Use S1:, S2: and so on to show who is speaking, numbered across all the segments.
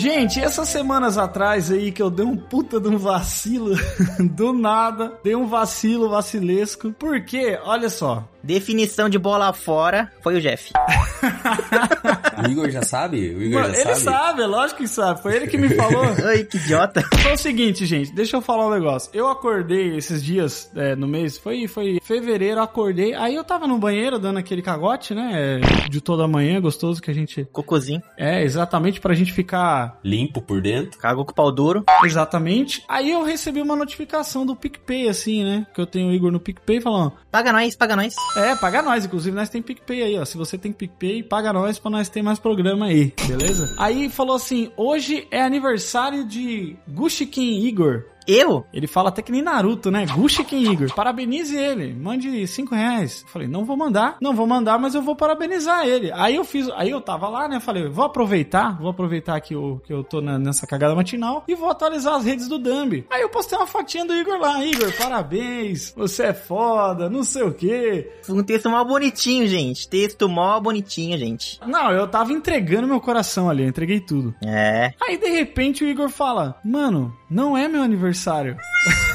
S1: Gente, essas semanas atrás aí que eu dei um puta de um vacilo, do nada, dei um vacilo vacilesco. Porque, olha só,
S2: Definição de bola fora foi o Jeff.
S3: o Igor já sabe? O Igor
S1: Mano,
S3: já
S1: ele
S3: sabe?
S1: sabe, é lógico que sabe. Foi ele que me falou.
S2: Ai, que idiota.
S1: Foi o seguinte, gente, deixa eu falar um negócio. Eu acordei esses dias é, no mês, foi, foi fevereiro, acordei. Aí eu tava no banheiro dando aquele cagote, né? De toda manhã, gostoso que a gente.
S2: Cocôzinho.
S1: É, exatamente pra gente ficar.
S3: Limpo por dentro.
S2: Cagou com o pau duro.
S1: Exatamente. Aí eu recebi uma notificação do PicPay, assim, né? Que eu tenho o Igor no PicPay falando.
S2: Paga nós, paga nós.
S1: É, paga nós. Inclusive, nós tem PicPay aí, ó. Se você tem PicPay, paga nós pra nós ter mais programa aí, beleza? Aí falou assim: hoje é aniversário de Gushikin Igor.
S2: Eu?
S1: Ele fala até que nem Naruto, né? Gushikin Igor. Parabenize ele. Mande 5 reais. Falei, não vou mandar. Não vou mandar, mas eu vou parabenizar ele. Aí eu fiz. Aí eu tava lá, né? Falei, vou aproveitar. Vou aproveitar que eu, que eu tô na- nessa cagada matinal e vou atualizar as redes do Dambi. Aí eu postei uma fotinha do Igor lá. Igor, parabéns. Você é foda. Não sei o quê.
S2: Um texto mó bonitinho, gente. Texto mó bonitinho, gente.
S1: Não, eu tava entregando meu coração ali. Eu entreguei tudo.
S2: É.
S1: Aí de repente o Igor fala: Mano, não é meu aniversário.
S3: Que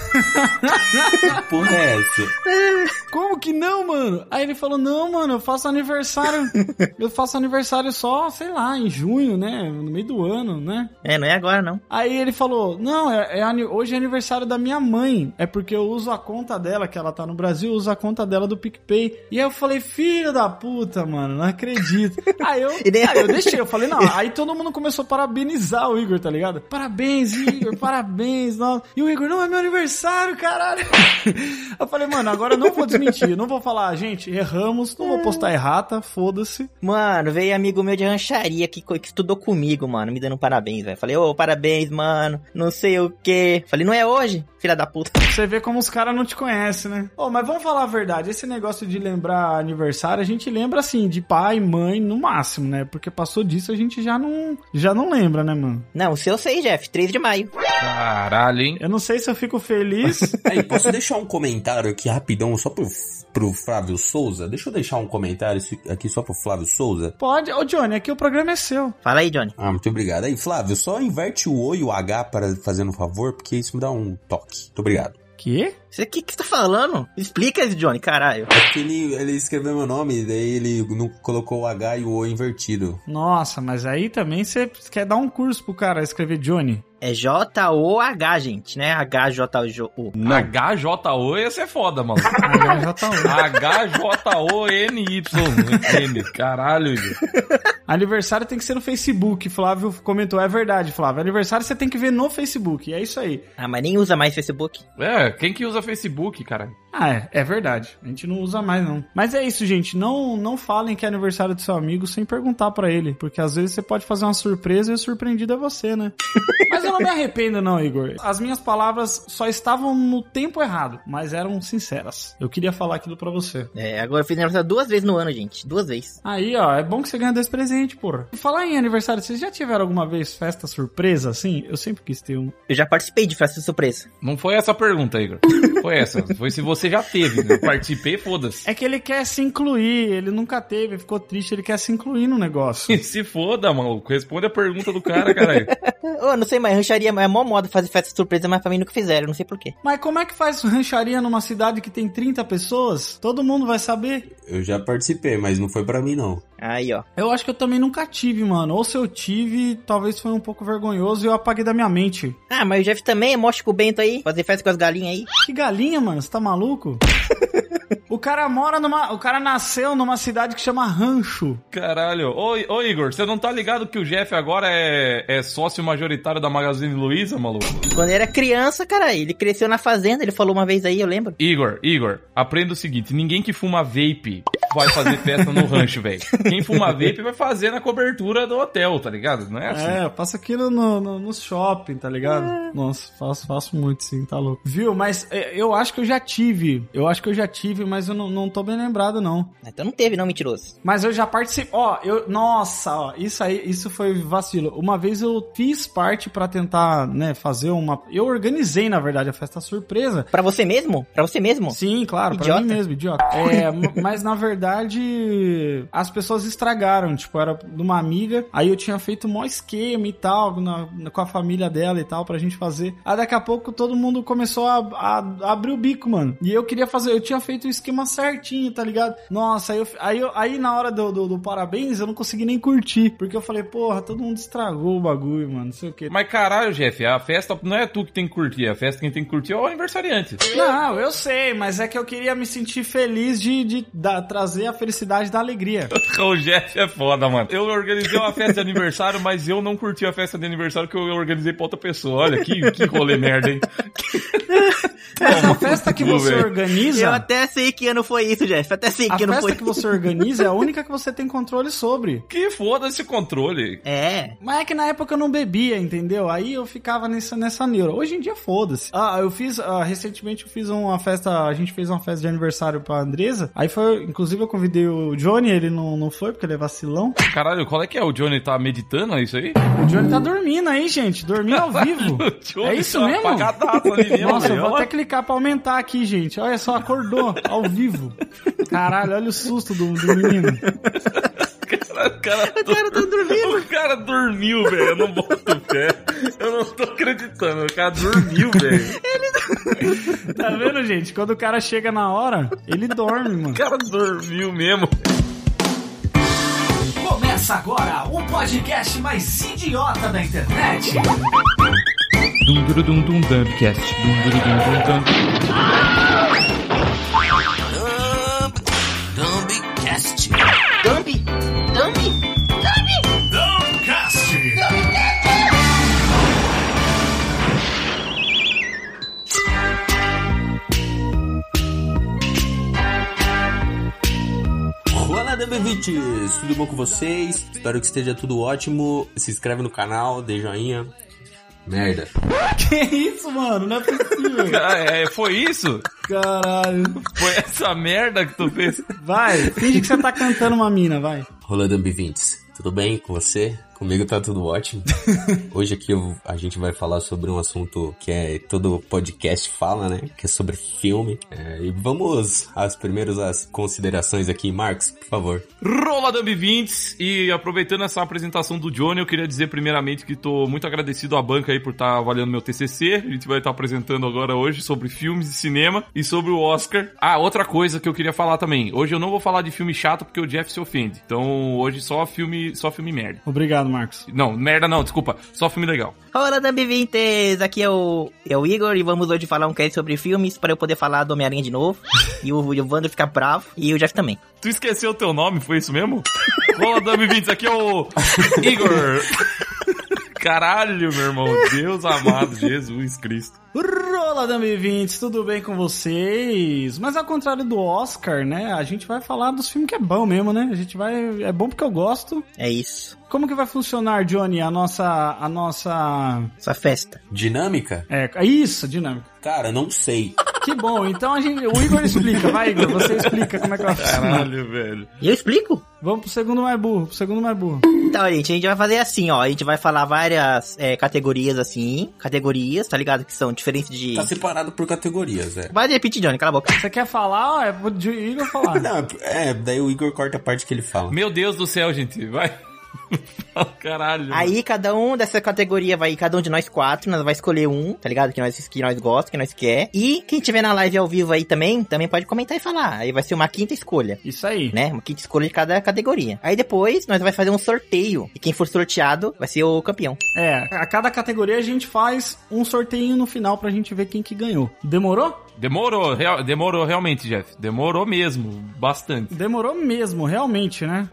S3: porra é essa?
S1: Como que não, mano? Aí ele falou: Não, mano, eu faço aniversário. eu faço aniversário só, sei lá, em junho, né? No meio do ano, né?
S2: É, não é agora, não.
S1: Aí ele falou: Não, é, é hoje é aniversário da minha mãe. É porque eu uso a conta dela, que ela tá no Brasil, uso a conta dela do PicPay. E aí eu falei: Filho da puta, mano, não acredito. aí, eu, aí eu deixei, eu falei: Não. Aí todo mundo começou a parabenizar o Igor, tá ligado? Parabéns, Igor, parabéns. Nossa. E o Igor: Não, é meu aniversário, caralho. eu falei: Mano, agora eu não vou desmentir. Não vou falar, gente, erramos, não vou postar errata, foda-se.
S2: Mano, veio amigo meu de rancharia que, que estudou comigo, mano, me dando parabéns, velho. Falei, ô, parabéns, mano, não sei o quê. Falei, não é hoje, filha da puta.
S1: Você vê como os caras não te conhecem, né? Ô, mas vamos falar a verdade. Esse negócio de lembrar aniversário, a gente lembra assim, de pai, mãe, no máximo, né? Porque passou disso, a gente já não, já não lembra, né, mano?
S2: Não, o seu eu sei, Jeff, 3 de maio.
S4: Caralho, hein?
S1: Eu não sei se eu fico feliz.
S3: Aí, posso deixar um comentário aqui rapidão só pro, pro Flávio Souza? Deixa eu deixar um comentário aqui só pro Flávio Souza.
S1: Pode. Ô, Johnny, aqui o programa é seu.
S2: Fala aí, Johnny.
S3: Ah, muito obrigado. Aí, Flávio, só inverte o O e o H para fazendo um favor, porque isso me dá um toque. Muito obrigado.
S1: Quê?
S2: Você que que você tá falando? Explica isso, Johnny, caralho.
S3: É porque ele, ele escreveu meu nome, daí ele não colocou o H e o O invertido.
S1: Nossa, mas aí também você quer dar um curso pro cara escrever Johnny.
S2: É J-O-H, gente, né? H-J-O.
S4: HJO ia ser foda, mano. H-J-O-N-Y. N. Caralho, Igor.
S1: Aniversário tem que ser no Facebook. Flávio comentou. É verdade, Flávio. Aniversário você tem que ver no Facebook. É isso aí.
S2: Ah, mas nem usa mais Facebook.
S4: É, quem que usa Facebook, cara?
S1: Ah, é, é verdade. A gente não usa mais, não. Mas é isso, gente. Não, não falem que é aniversário do seu amigo sem perguntar pra ele. Porque às vezes você pode fazer uma surpresa e o surpreendido é você, né? mas eu não me arrependo, não, Igor. As minhas palavras só estavam no tempo errado, mas eram sinceras. Eu queria falar aquilo pra você.
S2: É, agora eu fiz aniversário duas vezes no ano, gente. Duas vezes.
S1: Aí, ó, é bom que você ganha dois presentes, porra. Falar em aniversário, vocês já tiveram alguma vez festa surpresa assim? Eu sempre quis ter um.
S2: Eu já participei de festa surpresa.
S4: Não foi essa a pergunta, Igor. Foi essa. Foi se você já teve. né? Eu participei, foda-se.
S1: É que ele quer se incluir, ele nunca teve, ficou triste, ele quer se incluir no negócio.
S4: Se foda, maluco. Responde a pergunta do cara, caralho.
S2: Ô, não sei, mas rancharia é mó moda fazer festa surpresa, mas pra mim nunca fizeram, não sei porquê.
S1: Mas como é que faz rancharia numa cidade que tem 30 pessoas? Todo mundo vai saber.
S3: Eu já participei, mas não foi pra mim, não.
S2: Aí, ó.
S1: Eu acho que eu também nunca tive, mano. Ou se eu tive, talvez foi um pouco vergonhoso e eu apaguei da minha mente.
S2: Ah, mas o Jeff também é mó Chico Bento aí, fazer festa com as galinhas aí.
S1: Que galinha, mano? Você tá maluco? o cara mora numa. O cara nasceu numa cidade que chama Rancho.
S4: Caralho. Ô, ô, Igor, você não tá ligado que o Jeff agora é, é sócio majoritário da Magazine Luiza, maluco?
S2: Quando ele era criança, cara, ele cresceu na fazenda, ele falou uma vez aí, eu lembro.
S4: Igor, Igor, aprenda o seguinte: ninguém que fuma vape vai fazer festa no rancho, velho. Quem fuma vape vai fazer na cobertura do hotel, tá ligado? Não é assim?
S1: É, eu faço aquilo no, no, no shopping, tá ligado? Nossa, faço, faço muito sim, tá louco. Viu? Mas é, eu acho que eu já tive. Eu acho que eu já tive, mas eu não, não tô bem lembrado, não.
S2: Então não teve, não, mentiroso.
S1: Mas eu já participei. Ó, eu. Nossa, ó, isso aí, isso foi vacilo. Uma vez eu fiz parte pra tentar, né, fazer uma. Eu organizei, na verdade, a festa surpresa.
S2: Pra você mesmo? Pra você mesmo?
S1: Sim, claro, pra
S2: Idiota.
S1: mim mesmo, idiota. É, mas na verdade, as pessoas estragaram. Tipo, era de uma amiga. Aí eu tinha feito um esquema e tal, na- na- com a família dela e tal, pra gente fazer. Aí daqui a pouco todo mundo começou a, a- a abrir o bico, mano. E eu queria fazer, eu tinha feito o esquema certinho, tá ligado? Nossa, aí, eu, aí, eu- aí na hora do, do, do parabéns eu não consegui nem curtir. Porque eu falei, porra, todo mundo estragou o bagulho, mano. Não sei o que.
S4: Mas caralho, Jeff, a festa não é tu que tem que curtir, a festa quem tem que curtir é o aniversariante.
S1: Não, eu sei, mas é que eu queria me sentir feliz de, de dar- trazer a felicidade da alegria.
S4: O Jeff é foda, mano. Eu organizei uma festa de aniversário, mas eu não curti a festa de aniversário que eu organizei pra outra pessoa. Olha que, que rolê merda, hein?
S1: Essa festa que você
S4: velho.
S1: organiza.
S2: Eu até sei que ano foi isso, Jeff. Até sei
S1: A
S2: que ano
S1: festa
S2: foi
S1: que você organiza é a única que você tem controle sobre.
S4: Que foda esse controle.
S2: É.
S1: Mas é que na época eu não bebia, entendeu? Aí eu ficava nessa, nessa neura. Hoje em dia, foda-se. Ah, eu fiz, ah, recentemente eu fiz uma festa, a gente fez uma festa de aniversário pra Andresa. Aí foi, inclusive eu convidei o Johnny, ele não, não foi porque ele é vacilão.
S4: Caralho, qual é que é? O Johnny tá meditando, é isso aí?
S1: O Johnny tá dormindo aí, gente, dormindo ao vivo. É isso
S4: tá
S1: mesmo?
S4: ali
S1: Nossa, eu vou até clicar pra aumentar aqui, gente. Olha só, acordou ao vivo. Caralho, olha o susto do, do menino.
S4: O cara, o cara tá dormindo. O cara dormiu, velho. Eu não boto fé. Eu não tô acreditando. O cara dormiu, velho.
S1: Tá vendo, gente? Quando o cara chega na hora, ele dorme, mano.
S4: O cara dormiu mesmo.
S5: Começa agora o podcast mais idiota da internet.
S4: Dum dum dum dum dumpcast. Dum dum dum dum dum.
S5: Dumbcast.
S2: Dump!
S3: Olá, DB20! Tudo bom com vocês? Espero que esteja tudo ótimo. Se inscreve no canal, dê joinha. Merda.
S1: Que isso, mano? Não é possível.
S4: Ah, é, foi isso?
S1: Caralho.
S4: Foi essa merda que tu fez?
S1: Vai, finge que você tá cantando uma mina, vai.
S3: Olá, DB20s. Tudo bem com você? Comigo tá tudo ótimo. Hoje aqui eu- a gente vai falar sobre um assunto que é todo podcast fala, né? Que é sobre filme. É, e vamos às primeiras as considerações aqui, Marcos, por favor.
S4: Rola Dumb 20 e aproveitando essa apresentação do Johnny, eu queria dizer primeiramente que tô muito agradecido à banca aí por estar avaliando meu TCC. A gente vai estar apresentando agora hoje sobre filmes e cinema e sobre o Oscar. Ah, outra coisa que eu queria falar também. Hoje eu não vou falar de filme chato porque o Jeff se ofende. Então, hoje só filme, só filme merda.
S1: Obrigado, Marcos.
S4: Não, merda não, desculpa. Só filme legal.
S2: Olá, Dumb20! Aqui é o, é o Igor e vamos hoje falar um cast sobre filmes para eu poder falar do Homem-Aranha de novo. e o, o Wander ficar bravo e o Jeff também.
S4: Tu esqueceu o teu nome, foi isso mesmo? Rola Dumb 20, aqui é o Igor. Caralho, meu irmão. Deus amado, Jesus Cristo.
S1: Rola, Dummy 20, tudo bem com vocês? Mas ao contrário do Oscar, né? A gente vai falar dos filmes que é bom mesmo, né? A gente vai. É bom porque eu gosto.
S2: É isso.
S1: Como que vai funcionar, Johnny, a nossa. A nossa.
S2: Sua festa.
S3: Dinâmica?
S1: É, é isso, dinâmica.
S3: Cara, não sei.
S1: Que bom, então a gente. O Igor explica, vai, Igor, você explica como é que vai funcionar.
S4: Caralho, velho.
S2: E eu explico?
S1: Vamos pro segundo mais burro, pro segundo mais burro.
S2: Então, gente, a gente vai fazer assim, ó. A gente vai falar várias é, categorias assim. Categorias, tá ligado? Que são diferentes de.
S3: Tá separado por categorias, é.
S2: Vai repetir, Johnny, cala a boca.
S1: Você quer falar? ó, É pro Igor falar.
S3: Não, é, daí o Igor corta a parte que ele fala.
S4: Meu Deus do céu, gente. Vai. Caralho.
S2: Aí cada um dessa categoria vai, cada um de nós quatro, nós vai escolher um, tá ligado? Que nós, que nós gosta, que nós quer. E quem tiver na live ao vivo aí também, também pode comentar e falar. Aí vai ser uma quinta escolha.
S1: Isso aí.
S2: Né? Uma quinta escolha de cada categoria. Aí depois nós vai fazer um sorteio. E quem for sorteado vai ser o campeão.
S1: É, a cada categoria a gente faz um sorteio no final pra gente ver quem que ganhou. Demorou?
S4: Demorou, real- demorou realmente, Jeff. Demorou mesmo. Bastante.
S1: Demorou mesmo, realmente, né?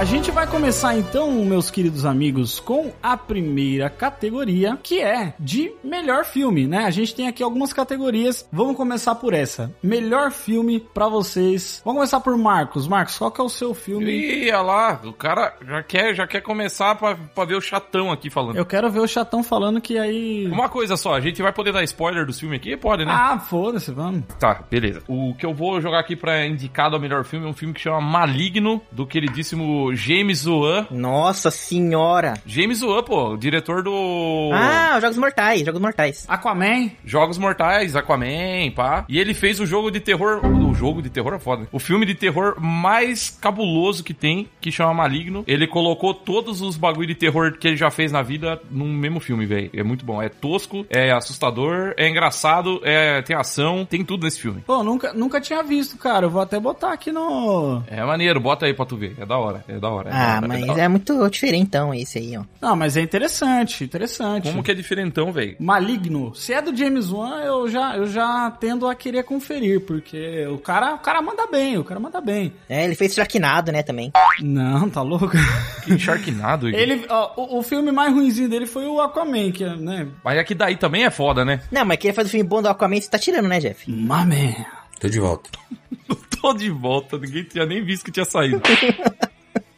S1: A gente vai começar então, meus queridos amigos, com a primeira categoria, que é de melhor filme, né? A gente tem aqui algumas categorias. Vamos começar por essa. Melhor filme pra vocês. Vamos começar por Marcos. Marcos, qual que é o seu filme?
S4: Ih, olha lá, o cara já quer, já quer começar pra, pra ver o chatão aqui falando.
S1: Eu quero ver o chatão falando que aí.
S4: Uma coisa só, a gente vai poder dar spoiler dos filmes aqui? Pode, né?
S1: Ah, foda-se, vamos.
S4: Tá, beleza. O que eu vou jogar aqui pra indicado ao melhor filme é um filme que chama Maligno, do queridíssimo James Wan.
S2: Nossa senhora.
S4: James Wan, pô, diretor do
S2: Ah, Jogos Mortais, Jogos Mortais.
S1: Aquaman.
S4: Jogos Mortais, Aquaman, pá. E ele fez o jogo de terror. O jogo de terror é foda. O filme de terror mais cabuloso que tem, que chama Maligno. Ele colocou todos os bagulho de terror que ele já fez na vida num mesmo filme, velho. É muito bom. É tosco, é assustador, é engraçado, é tem ação, tem tudo nesse filme.
S1: Pô, nunca, nunca tinha visto, cara. Eu vou até botar aqui no.
S4: É maneiro, bota aí pra tu ver. É da hora, é da hora. é
S2: Ah,
S4: da hora,
S2: mas
S4: da hora.
S2: é muito diferentão esse aí, ó.
S1: Não, mas é interessante, interessante.
S4: Como que é diferentão, velho?
S1: Maligno. Se é do James Wan, eu já, eu já tendo a querer conferir, porque o cara, o cara manda bem, o cara manda bem.
S2: É, ele fez Sharknado, né, também.
S1: Não, tá louco?
S4: Que Igor.
S1: Ele, ó, o, o filme mais ruimzinho dele foi o Aquaman, que é, né?
S4: Mas é que daí também é foda, né?
S2: Não, mas quem faz o filme bom do Aquaman, você tá tirando, né, Jeff?
S1: Maman.
S3: Tô de volta.
S4: Tô de volta, ninguém tinha nem visto que tinha saído.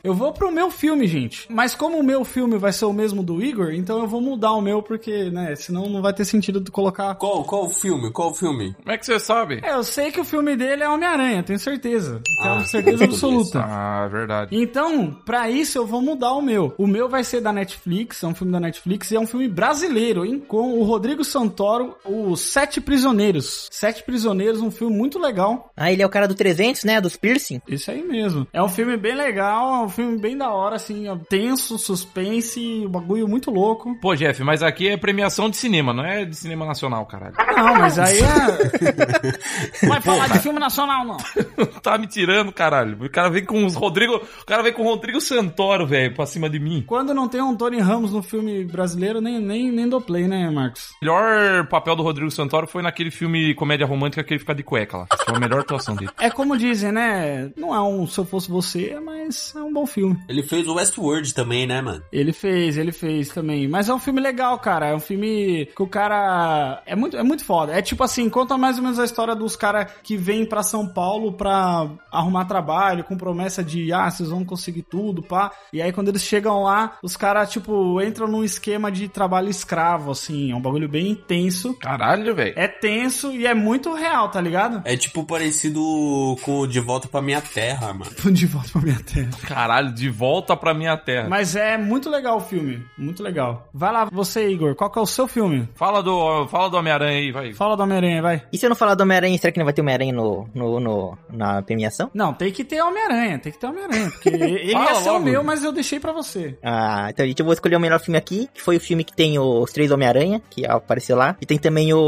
S1: Eu vou pro meu filme, gente. Mas como o meu filme vai ser o mesmo do Igor, então eu vou mudar o meu, porque, né, senão não vai ter sentido de colocar.
S3: Qual, qual o filme? Qual o filme?
S4: Como é que você sabe?
S1: É, eu sei que o filme dele é Homem-Aranha, tenho certeza. Tenho
S3: Ah,
S1: certeza absoluta.
S4: Ah, verdade.
S1: Então, pra isso eu vou mudar o meu. O meu vai ser da Netflix, é um filme da Netflix e é um filme brasileiro, hein? Com o Rodrigo Santoro, Os Sete Prisioneiros. Sete Prisioneiros, um filme muito legal.
S2: Ah, ele é o cara do 300, né, dos piercing.
S1: Isso aí mesmo. É um filme bem legal, é um filme bem da hora, assim, ó, tenso, suspense, um bagulho muito louco.
S4: Pô, Jeff, mas aqui é premiação de cinema, não é de cinema nacional, caralho.
S1: Não, mas aí é. Não vai falar de filme nacional, não.
S4: tá me tirando, caralho. O cara vem com os Rodrigo. O cara vem com o Rodrigo Santoro, velho, pra cima de mim.
S1: Quando não tem um Tony Ramos no filme brasileiro, nem, nem, nem dou play, né, Marcos?
S4: O melhor papel do Rodrigo Santoro foi naquele filme comédia romântica que ele fica de cueca lá. Foi a melhor atuação dele.
S1: É como dizem, né? Não é um Se Eu Fosse Você, mas é um bom filme.
S3: Ele fez o Westworld também, né, mano?
S1: Ele fez, ele fez também. Mas é um filme legal, cara. É um filme que o cara. É muito, é muito foda. É tipo assim, conta mais ou menos a história dos caras que vêm pra São Paulo pra arrumar trabalho, com promessa de, ah, vocês vão conseguir tudo, pá. E aí quando eles chegam lá, os caras, tipo, entram num esquema de trabalho escravo, assim. É um bagulho bem intenso.
S4: Caralho, velho.
S1: É tenso e é muito real, tá ligado?
S3: É tipo parecido com o De Volta Pra Minha Terra, mano.
S1: De volta pra minha terra.
S4: Caralho, de volta pra minha terra.
S1: Mas é muito legal o filme. Muito legal. Vai lá, você, Igor. Qual que é o seu filme?
S4: Fala do, fala do Homem-Aranha aí, vai.
S1: Fala do Homem-Aranha, vai.
S2: E se eu não falar do Homem-Aranha, será que não vai ter Homem-Aranha no, no, no- na premiação?
S1: Não, tem que ter Homem-Aranha, tem que ter Homem-Aranha. Porque ele ia ser o meu, mas eu deixei pra você.
S2: Ah, então gente, eu vou escolher o melhor filme aqui, que foi o filme que tem os três Homem-Aranha, que apareceu lá. E tem também o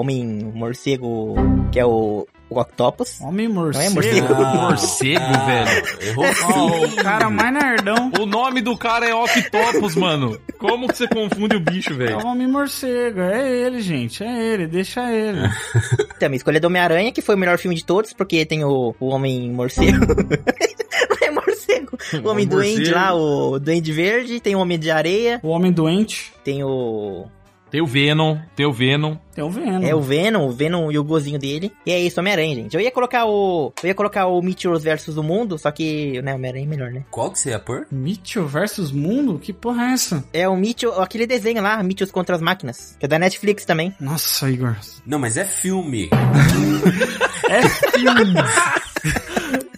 S2: Homem-Morcego, que é o Octopus.
S1: Homem morcego.
S2: Não é morcego?
S4: Morcego, velho.
S3: Errou
S1: Ó, o cara mais nerdão.
S4: O nome do cara é Octopus, mano. Como que você confunde o bicho,
S1: É
S4: velho?
S1: o Homem Morcego, é ele, gente, é ele, deixa ele.
S2: Então, minha escolha é do Homem-Aranha, que foi o melhor filme de todos, porque tem o, o Homem-Morcego. Não é morcego. O Homem Duende
S4: Morcego.
S2: lá, o Duende Verde, tem o Homem de Areia,
S1: O Homem Doente,
S2: tem o...
S4: Tem o Venom, tem o Venom.
S1: tem o Venom.
S2: É o Venom, o Venom e o gozinho dele. E é isso, Homem-Aranha, gente. Eu ia colocar o... Eu ia colocar o Meteoros versus o Mundo, só que, né, o Homem-Aranha é melhor, né?
S3: Qual que você ia pôr?
S1: Mitchell versus Mundo? Que porra é essa?
S2: É o Meteor, aquele desenho lá, Meteors contra as máquinas, que é da Netflix também.
S1: Nossa, Igor.
S3: Não, mas é filme.
S1: É filme.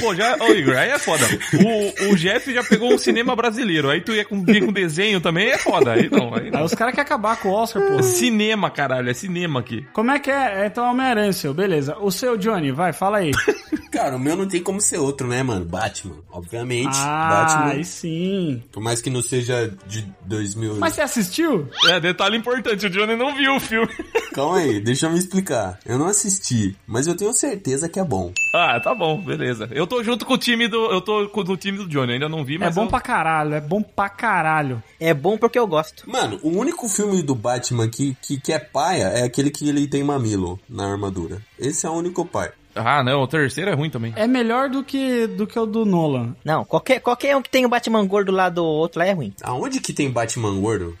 S4: Pô, já, ô Igor, aí é foda. O, o Jeff já pegou um cinema brasileiro. Aí tu ia com, vir com desenho também, é foda. Aí não, aí
S1: Aí
S4: não.
S1: os caras querem acabar com o Oscar,
S4: É
S1: porra.
S4: cinema, caralho, é cinema aqui.
S1: Como é que é? Então é Homem-Aranha, seu, beleza. O seu, Johnny, vai, fala aí.
S3: Cara, o meu não tem como ser outro, né, mano? Batman. Obviamente.
S1: Ah,
S3: Batman.
S1: aí sim.
S3: Por mais que não seja de 2000.
S1: Mas você assistiu?
S4: É, detalhe importante, o Johnny não viu o filme.
S3: Calma aí, deixa eu me explicar. Eu não assisti, mas eu tenho certeza que é bom.
S4: Ah, tá bom, beleza. Eu tô junto com o time do. Eu tô com o time do Johnny, ainda não vi, mas.
S1: É bom
S4: eu-
S1: pra caralho, é bom pra caralho.
S2: É bom porque eu gosto.
S3: Mano, o único filme do Batman que, que, que é paia é aquele que ele tem mamilo na armadura. Esse é o único pai.
S4: Ah, não, o terceiro é ruim também.
S1: É melhor do que, do que o do Nolan.
S2: Não, qualquer, qualquer um que tem o Batman gordo lá do outro lá é ruim.
S3: Aonde que tem Batman gordo?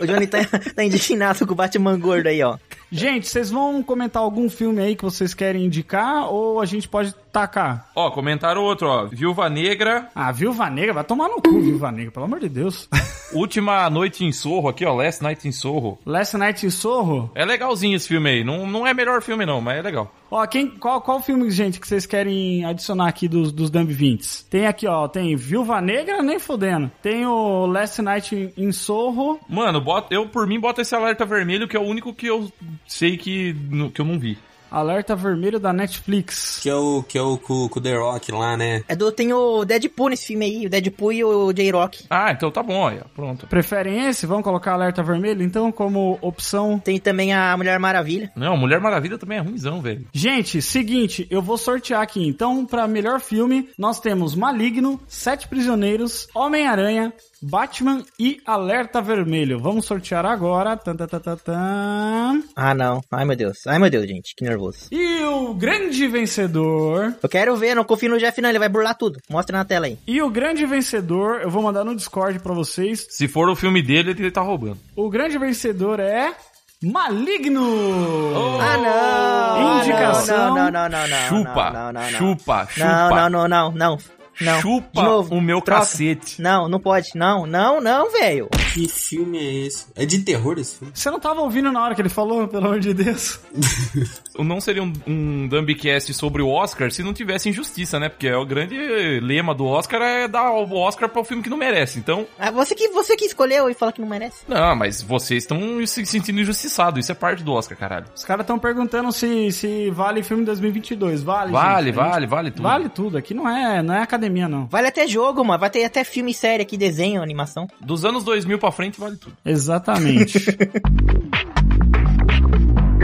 S2: O Johnny tá, tá indignado com o Batman gordo aí, ó.
S1: Gente, vocês vão comentar algum filme aí que vocês querem indicar? Ou a gente pode tacar?
S4: Ó, comentaram outro, ó. Viúva Negra,
S1: Ah, Viúva Negra, vai tomar no cu, Viúva Negra, pelo amor de Deus.
S4: Última Noite em Sorro aqui, ó. Last Night in Sorro.
S1: Last Night in Sorro.
S4: É legalzinho esse filme aí. Não, não é melhor filme, não, mas é legal.
S1: Ó, quem, qual, qual filme, gente, que vocês querem adicionar aqui dos, dos Dumb 20? Tem aqui, ó, tem Viúva Negra, nem fodendo. Tem o Last Night in Sorro.
S4: Mano, bota, eu por mim boto esse alerta vermelho, que é o único que eu sei que, que eu não vi.
S1: Alerta Vermelho da Netflix.
S3: Que é o, que é o com, com o The Rock lá, né?
S2: É do, tem o Deadpool nesse filme aí, o Deadpool e o J-Rock.
S4: Ah, então tá bom, olha. Pronto.
S1: Preferem esse? Vamos colocar Alerta Vermelho, então, como opção.
S2: Tem também a Mulher Maravilha.
S4: Não, Mulher Maravilha também é ruimzão, velho.
S1: Gente, seguinte, eu vou sortear aqui. Então, pra melhor filme, nós temos Maligno, Sete Prisioneiros, Homem-Aranha, Batman e Alerta Vermelho. Vamos sortear agora. Tan, tan, tan.
S2: Ah, não. Ai, meu Deus. Ai, meu Deus, gente. Que nervoso.
S1: E o grande vencedor.
S2: Eu quero ver, não confio no Jeff não, ele vai burlar tudo. Mostra na tela aí.
S1: E o grande vencedor, eu vou mandar no Discord pra vocês.
S4: Se for o filme dele, ele tá roubando.
S1: O grande vencedor é. Maligno!
S2: Ah, não!
S1: Indicação.
S2: Não, não, não, não, não.
S4: chupa,
S2: não, não, não, não.
S4: chupa, chupa.
S2: Não, não, não, não, não. Não.
S4: Chupa
S2: De novo,
S4: o meu
S2: troca.
S4: cacete.
S2: Não, não pode. Não, não, não, velho.
S3: Que filme é esse? É de terror esse filme?
S1: Você não tava ouvindo na hora que ele falou, pelo amor de Deus?
S4: Não seria um, um Dumbcast sobre o Oscar se não tivesse injustiça, né? Porque é o grande lema do Oscar é dar o Oscar para o filme que não merece. Então,
S2: Ah, você que, você que escolheu e fala que não merece.
S4: não, mas vocês estão se sentindo injustiçados. Isso é parte do Oscar, caralho.
S1: Os caras estão perguntando se, se vale filme 2022. Vale,
S4: Vale,
S1: gente. A gente-
S4: vale, vale tudo.
S1: Vale tudo. Aqui não é, não é academia, não.
S2: Vale até jogo, mano. Vai ter até filme e série aqui, desenho, animação.
S4: Dos anos 2000 pra frente, vale tudo.
S1: Exatamente.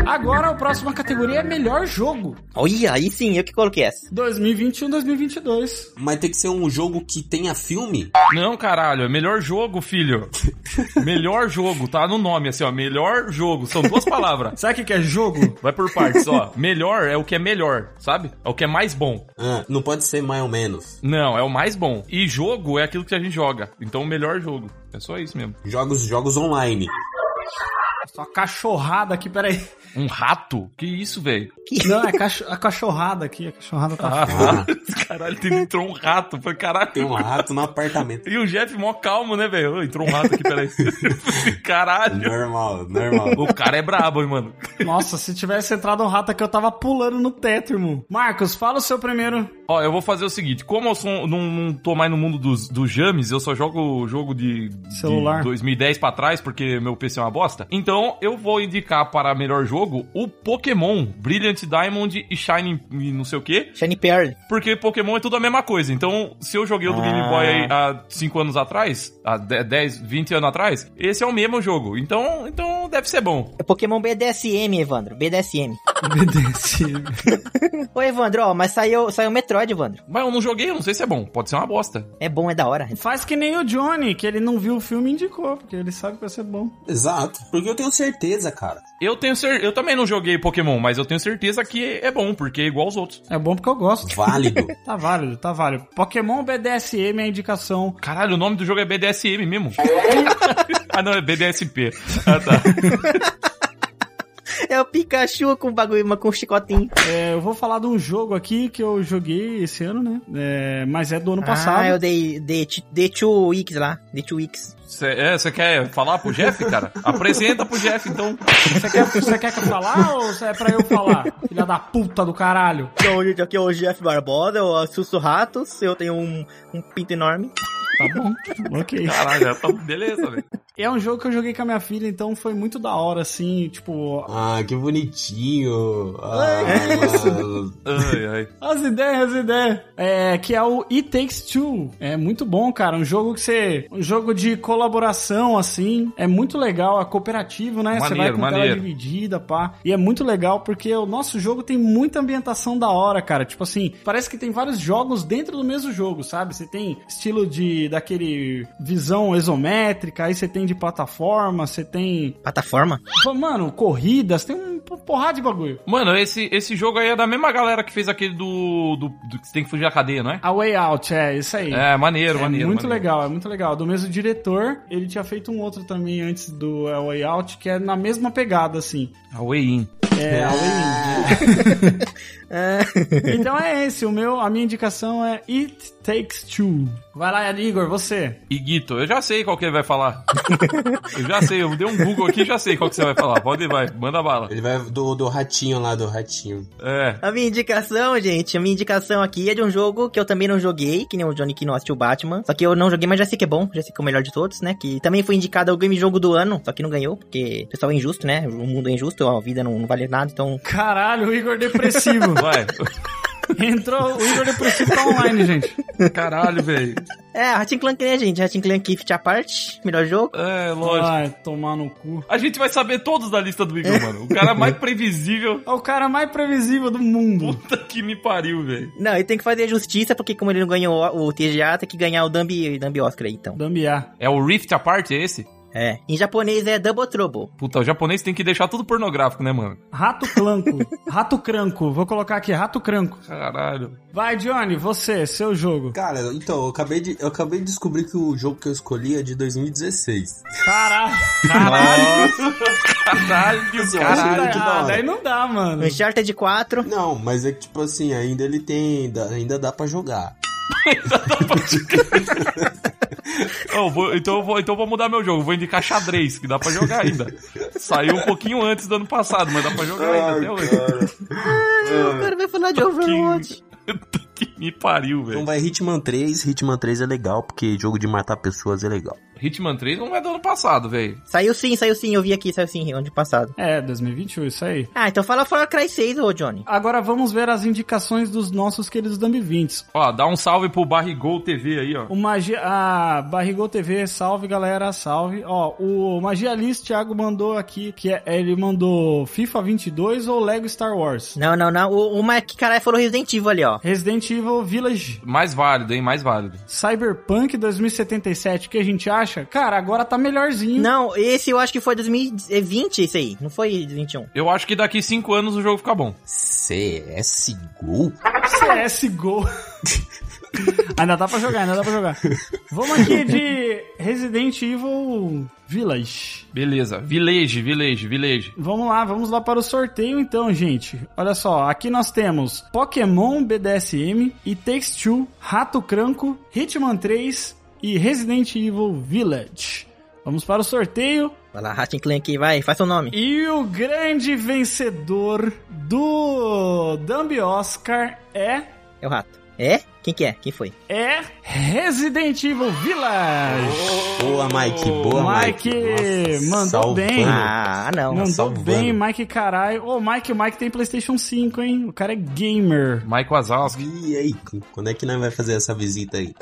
S1: Agora a próxima categoria é melhor jogo.
S2: Olha, aí sim, eu que coloquei essa.
S1: 2021, 2022.
S3: Mas tem que ser um jogo que tenha filme?
S4: Não, caralho, é melhor jogo, filho. melhor jogo, tá no nome, assim, ó. Melhor jogo. São duas palavras.
S1: Sabe o que que é jogo?
S4: Vai por partes, ó. Melhor é o que é melhor, sabe? É o que é mais bom.
S3: Ah, não pode ser mais ou menos.
S4: Não, é o mais bom. E jogo é aquilo que a gente joga. Então, o melhor jogo. É só isso mesmo.
S3: Jogos, jogos online.
S1: Só cachorrada aqui, peraí.
S4: Um rato? Que isso, velho?
S1: Não, é cacho- a cachorrada aqui. A cachorrada tá
S4: Ah,
S1: fora.
S4: caralho, tem- entrou um rato. Falei, caralho.
S3: Tem um rato no apartamento.
S4: E o Jeff mó calmo, né, velho? Entrou um rato aqui, peraí. Caralho.
S3: Normal, normal.
S4: O cara é brabo, hein, mano.
S1: Nossa, se tivesse entrado um rato aqui, eu tava pulando no teto, irmão. Marcos, fala o seu primeiro.
S4: Ó, eu vou fazer o seguinte: como eu sou- não, não tô mais no mundo dos, dos james, eu só jogo jogo de, de
S1: Celular.
S4: 2010 pra trás, porque meu PC é uma bosta. Então eu vou indicar para melhor jogo o Pokémon Brilliant Diamond e Shining e não sei o que.
S2: Shiny Pearl.
S4: Porque Pokémon é tudo a mesma coisa. Então, se eu joguei o do Game Boy aí há 5 anos atrás, há 10, 20 anos atrás, esse é o mesmo jogo. Então, então deve ser bom.
S2: É Pokémon BDSM, Evandro. BDSM.
S1: BDSM.
S2: Ô, Evandro, ó, mas saiu, saiu Metroid, Evandro.
S4: Mas eu não joguei, eu não sei se é bom. Pode ser uma bosta.
S2: É bom, é da hora.
S1: Faz que nem o Johnny, que ele não viu o filme e indicou, porque ele sabe que vai ser bom.
S3: Exato. Porque eu tenho certeza, cara.
S4: Eu tenho cer eu também não joguei Pokémon, mas eu tenho certeza que é bom, porque é igual aos outros.
S1: É bom porque eu gosto.
S3: Válido.
S1: Tá válido, tá válido. Pokémon BDSM é a indicação.
S4: Caralho, o nome do jogo é BDSM mesmo. ah, não, é BDSP. Ah, tá.
S2: É o Pikachu com bagulho, mas com chicotinho.
S1: É, eu vou falar de um jogo aqui que eu joguei esse ano, né? É, mas é do ano passado.
S2: Ah, eu dei, dei, dei two weeks lá. Dei two weeks.
S4: Cê, é, você quer falar pro Jeff, cara? Apresenta pro Jeff, então.
S1: Você quer, você quer que eu falar ou é pra eu falar? Filha da puta do caralho.
S2: Então, gente, aqui é o Jeff Barbosa, eu assusto ratos, eu tenho um, um pinto enorme.
S1: Tá bom, ok.
S4: Caralho, já tá... beleza, velho.
S1: É um jogo que eu joguei com a minha filha, então foi muito da hora, assim, tipo...
S3: Ah, que bonitinho. Ah,
S4: Ai, ai.
S1: As ideias, as ideias. É, que é o It Takes Two. É muito bom, cara. Um jogo que você... Um jogo de colaboração, assim. É muito legal. É cooperativo, né? Você vai
S4: Maneiro,
S1: com tela
S4: maneiro.
S1: dividida, pá. E é muito legal porque o nosso jogo tem muita ambientação da hora, cara. Tipo assim, parece que tem vários jogos dentro do mesmo jogo, sabe? Você tem estilo de... Daquele visão isométrica. Aí você tem de plataforma. Você tem...
S2: Plataforma?
S1: Mano, corridas. Tem um porrada de bagulho.
S4: Mano, esse, esse jogo aí é da mesma galera que fez aquele do, do, do que você tem que fugir da cadeia, não é?
S1: A Way Out, é isso aí.
S4: É, maneiro,
S1: É
S4: maneiro.
S1: muito
S4: maneiro.
S1: legal, é muito legal. Do mesmo diretor, ele tinha feito um outro também antes do A Way Out, que é na mesma pegada, assim.
S4: A Way In.
S1: É, a Wei Ling.
S2: Ah,
S1: Então é esse, o meu, a minha indicação é It Takes Two. Vai lá, Igor, você.
S4: Iguito, eu já sei qual que ele vai falar. eu já sei, eu dei um Google aqui e já sei qual que você vai falar. Pode ir, vai, manda bala.
S3: Ele vai do, do ratinho lá, do ratinho.
S4: É.
S2: a minha indicação, gente, a minha indicação aqui é de um jogo que eu também não joguei, que nem o Johnny que não assistiu Batman. Só que eu não joguei, mas já sei que é bom, já sei que é o melhor de todos, né? Que também foi indicado ao game jogo do ano, só que não ganhou, porque o pessoal é injusto, né? O mundo é injusto, a vida não, não vale nada, então.
S1: Caralho, o Igor depressivo.
S4: Vai.
S1: Entrou, o Igor depressivo tá online, gente.
S4: Caralho, velho.
S2: É, Ratchet Clank, né, gente? Ratchet Clank Gift à parte, melhor jogo.
S4: É, lógico.
S1: Tomar no cu.
S4: A gente vai saber todos da lista do Igor, mano. O cara mais previsível.
S1: É o cara mais previsível do mundo.
S4: Puta que me pariu, velho.
S2: Não, ele tem que fazer justiça, porque como ele não ganhou o TGA, tem que ganhar o Dumbi, Dumbi Oscar aí, então.
S1: Dambiar.
S4: É o Rift Apart, é esse?
S2: É. Em japonês é Double Trouble.
S4: Puta, o japonês tem que deixar tudo pornográfico, né, mano?
S1: Rato clanco. Rato cranco. Vou colocar aqui, rato cranco.
S4: Caralho.
S1: Vai, Johnny, você, seu jogo.
S3: Cara, então, eu acabei, de, eu acabei de descobrir que o jogo que eu escolhi é de 2016.
S1: Caralho. Caralho.
S4: Caralho, caralho.
S1: Ah, daí não dá, mano.
S2: Uncharted 4.
S3: Não, mas é que, tipo assim, ainda ele tem. dá- Ainda dá pra jogar.
S4: Ô, vou- então, eu vou, então eu vou mudar meu jogo. Vou indicar xadrez, que dá pra jogar ainda. Saiu um pouquinho antes do ano passado, mas dá pra jogar ainda até hoje.
S2: O cara vai falar de Overwatch.
S4: que me pariu,
S3: Então
S4: velho.
S3: vai Hitman 3. Hitman 3 é legal, porque jogo de matar pessoas é legal.
S4: Hitman 3 não é do ano passado, velho.
S2: Saiu sim, saiu sim, eu vi aqui, saiu sim, ano passado.
S1: É, 2021, isso aí.
S2: Ah, então fala Far Cry 6, ô Johnny.
S1: Agora vamos ver as indicações dos nossos queridos Dumb 20.
S4: Ó, dá um salve pro Barrigol TV aí, ó.
S1: O Magia. A Barrigol TV, salve galera, salve. Ó, o Magia List Thiago mandou aqui que é, ele mandou FIFA 22 ou Lego Star Wars.
S2: Não, não, não. O, o Mike caralho falou Resident Evil ali, ó.
S1: Resident Evil Village.
S4: Mais válido, hein? Mais válido.
S1: Cyberpunk 2077, o que a gente acha? Cara, agora tá melhorzinho.
S2: Não, esse eu acho que foi 2020, esse aí. Não foi 2021.
S4: Eu acho que daqui 5 anos o jogo fica bom.
S3: CSGO?
S1: CSGO. ainda dá pra jogar, ainda dá pra jogar. Vamos aqui de Resident Evil Village.
S4: Beleza. Village, Village, Village.
S1: Vamos lá, vamos lá para o sorteio então, gente. Olha só, aqui nós temos Pokémon BDSM, e Takes Two, Rato Cranco, Hitman 3 e Resident Evil Village. Vamos para o sorteio.
S2: Vai lá, Ratchet Clank, vai, faz seu nome.
S1: E o grande vencedor do Dumb Oscar é
S2: É o rato. É? Quem que é? Quem foi?
S1: é Resident Evil Village.
S3: Boa, Mike. Boa, Mike.
S1: Mike, mandou
S3: salvando.
S1: bem.
S2: Ah, não.
S1: Mandou
S3: salvando.
S1: bem, Mike caralho. Ô, Mike, o Mike tem PlayStation 5, hein? O cara é gamer.
S4: Mike Wazowski.
S3: E aí, quando é que nós vai fazer essa visita aí?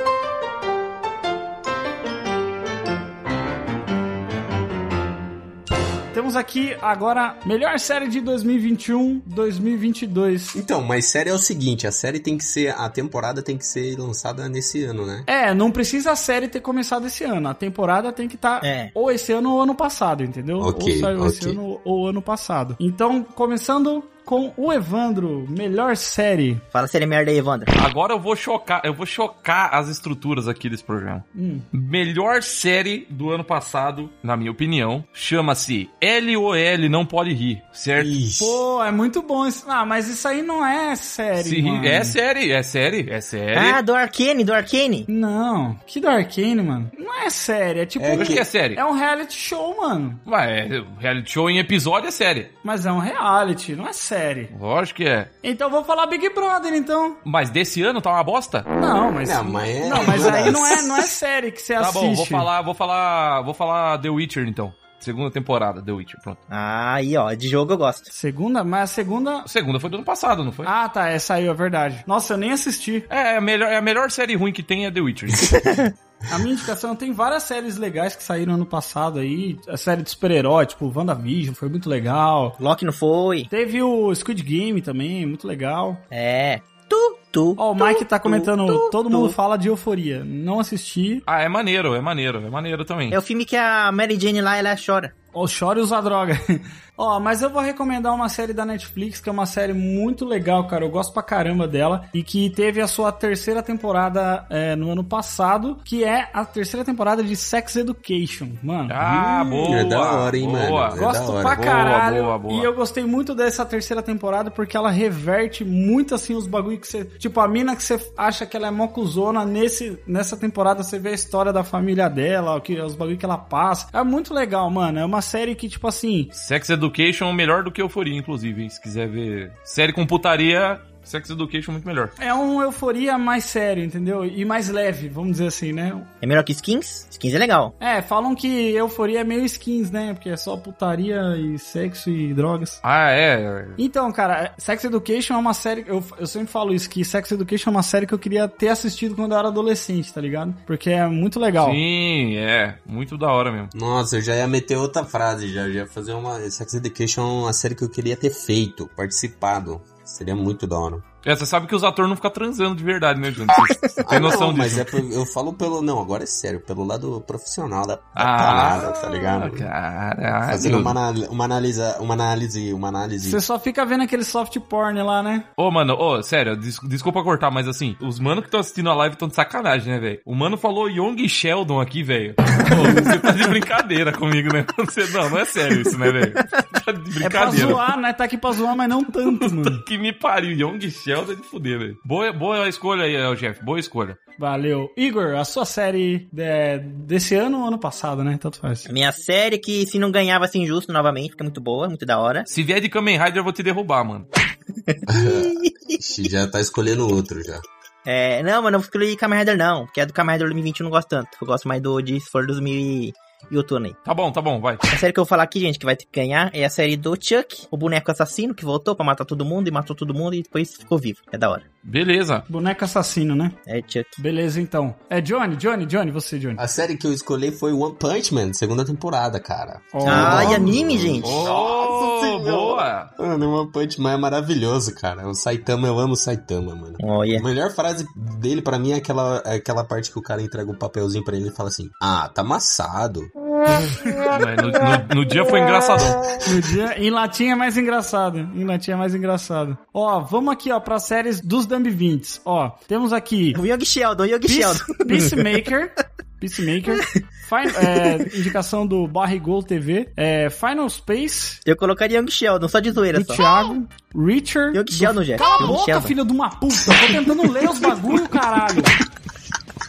S1: Temos aqui agora melhor série de 2021-2022.
S3: Então, mas série é o seguinte, a série tem que ser, a temporada tem que ser lançada nesse ano, né?
S1: É, não precisa a série ter começado esse ano. A temporada tem que estar
S2: É.
S1: ou esse ano ou ano passado, entendeu?
S3: Ok,
S1: ou saiu esse
S3: ok.
S1: ano ou ano passado. Então, começando com o Evandro, melhor série.
S2: Fala série merda aí, Evandro.
S4: Agora eu vou chocar, eu vou chocar as estruturas aqui desse programa.
S1: Hum.
S4: Melhor série do ano passado, na minha opinião, chama-se LOL Não Pode Rir, certo?
S3: Ixi.
S1: Pô, é muito bom isso. Ah, mas isso aí não é série,
S4: Se
S1: mano.
S4: é série, é série, é série.
S2: Ah, do Arcane, do Arcane.
S1: Não, que do Arcane, mano. Não é série, é tipo...
S3: É
S1: um-
S4: que é série.
S1: é um reality show, mano.
S4: Ué, é, reality show em episódio é série.
S1: Mas é um reality, não é série.
S4: Lógico que é.
S1: Então vou falar Big Brother, então.
S4: Mas desse ano tá uma bosta?
S1: Não, mas.
S3: Não, mas é-
S1: Não, mas aí não é, não é série que você
S4: Tá
S1: assiste.
S4: bom, vou falar, vou falar, vou falar The Witcher então. Segunda temporada, The Witcher, pronto.
S2: Ah, aí, ó, de jogo eu gosto.
S1: Segunda? Mas a segunda.
S4: A segunda foi do ano passado, não foi?
S1: Ah, tá, é, saiu, é verdade. Nossa, eu nem assisti.
S4: É, é a melhor, é a melhor série ruim que tem é The Witcher.
S1: A minha indicação tem várias séries legais que saíram ano passado aí. A série de super-herói, tipo WandaVision, foi muito legal.
S2: Loki não foi.
S1: Teve o Squid Game também, muito legal.
S2: É. Tu, tu.
S1: Ó, o
S2: tu,
S1: Mike tá comentando,
S2: tu,
S1: todo
S2: tu.
S1: mundo fala de euforia. Não assisti.
S4: ah, é maneiro, é maneiro, é maneiro também.
S2: É o filme que a Mary Jane lá, ela chora.
S1: Ou chora e usa droga. Ó, mas eu vou recomendar uma série da Netflix, que é uma série muito legal, cara. Eu gosto pra caramba dela. E que teve a sua terceira temporada é, no ano passado, que é a terceira temporada de Sex Education. Mano.
S4: Ah, boa.
S3: é da hora, hein,
S4: boa.
S3: mano. É
S1: Gosto
S3: hora.
S1: pra
S4: Boa,
S1: caralho.
S4: boa, boa.
S1: E eu gostei muito dessa terceira temporada porque ela reverte muito assim os bagulho que você. Tipo, a mina que você acha que ela é mocuzona, nesse, nessa temporada você vê a história da família dela, o que, os bagulho que ela passa. É muito legal, mano. É uma série que, tipo assim.
S4: Sex Education melhor do que Euforia, inclusive, hein? Se quiser ver série com putaria, Sex Education muito melhor.
S1: É um euforia mais sério, entendeu? E mais leve, vamos dizer assim, né?
S2: É melhor que skins? Skins é legal.
S1: É, falam que euforia é meio skins, né? Porque é só putaria e sexo e drogas.
S4: Ah, é.
S1: Então, cara, Sex Education é uma série. Eu, eu sempre falo isso, que Sex Education é uma série que eu queria ter assistido quando eu era adolescente, tá ligado? Porque é muito legal.
S4: Sim, é. Muito da hora mesmo.
S3: Nossa, eu já ia meter outra frase, já, já ia fazer uma. Sex Education é uma série que eu queria ter feito, participado. Seria muito da hora.
S4: É, você sabe que os atores não ficam transando de verdade, né, Júnior? Você você tem
S3: Ah,
S4: noção
S3: não, mas
S4: disso?
S3: é por- eu falo pelo. Não, agora é sério, pelo lado profissional da, da
S4: Ah,
S3: parada, tá ligado?
S4: caralho.
S3: Fazendo uma, uma, analisa, uma análise, uma análise.
S1: Você só fica vendo aquele soft porn lá, né?
S4: Ô, mano, ô, sério, des- desculpa cortar, mas assim, os mano que estão assistindo a live estão de sacanagem, né, velho? O mano falou Young Sheldon aqui, velho. Você tá de brincadeira comigo, né? Você, não, não é sério isso, né, velho? Tá de
S1: É pra
S4: brincadeira.
S1: zoar, né? Tá aqui pra zoar, mas não tanto, mano.
S4: Que me pariu, Young Sheldon é de fuder, velho. Boa, boa escolha aí, Jeff, boa escolha.
S1: Valeu. Igor, a sua série de- desse ano ou ano passado, né? Tanto faz.
S2: Minha série que se não ganhava assim injusto novamente, fica muito boa, muito da hora.
S4: Se vier de Kamen Rider, eu vou te derrubar, mano.
S3: Já tá escolhendo outro já.
S2: É, não, mas não vou escolher Kamen Rider não, porque a do Kamen Rider 2020 eu não gosto tanto. Eu gosto mais do de se for 2000 e outono aí.
S4: Tá bom, tá bom, vai.
S2: A série que eu vou falar aqui, gente, que vai ter que ganhar é a série do Chuck, o boneco assassino que voltou pra matar todo mundo e matou todo mundo e depois ficou vivo. É da hora.
S4: Beleza.
S1: Boneco assassino, né?
S2: É Chuck.
S1: Beleza, então. É Johnny, Johnny, Johnny, você, Johnny.
S3: A série que eu escolhi foi One Punch Man, segunda temporada, cara.
S1: Ó,
S2: Ah, e anime, gente.
S4: Oh,
S3: Senhora.
S4: boa.
S3: Mano, One Punch Man é maravilhoso, cara. O Saitama, eu amo o Saitama, mano.
S2: Olha.
S3: A melhor frase dele pra mim é aquela, é aquela parte que o cara entrega um papelzinho pra ele e fala assim: Ah, tá amassado.
S4: No, no- no dia foi engraçadão.
S1: No dia, em latim é mais engraçado. Em latim é mais engraçado. Ó, vamos aqui, ó, pra séries dos Dumb 20. Ó, temos aqui
S2: O Yogi Sheldon, o Yogi Sheldon.
S1: Peace, Peacemaker. Peacemaker. Fin- é, indicação do Barrigol TV. É, Final Space,
S2: Eu colocaria Yogi Sheldon, só de zoeira
S1: do
S2: só.
S1: Thiago. Richard.
S2: Yogi Sheldon, Jeff.
S1: Cala a boca,
S2: Sheldon.
S1: filho de uma puta. Tô tentando ler os bagulho, caralho.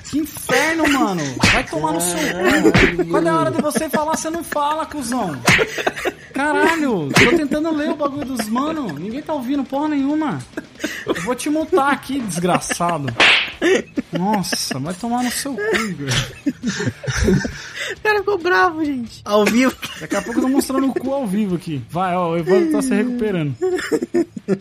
S1: Que inferno, mano. Vai tomar no seu cu. Quando é hora de você falar, você não fala, cuzão. Caralho, tô tentando ler o bagulho dos mano. Ninguém tá ouvindo porra nenhuma. Eu vou te multar aqui, desgraçado. Nossa, vai tomar no seu cu, Igor.
S2: O cara ficou bravo, gente. Ao vivo.
S1: Daqui a pouco eu tô mostrando o cu ao vivo aqui. Vai, ó, o Evandro tá se recuperando.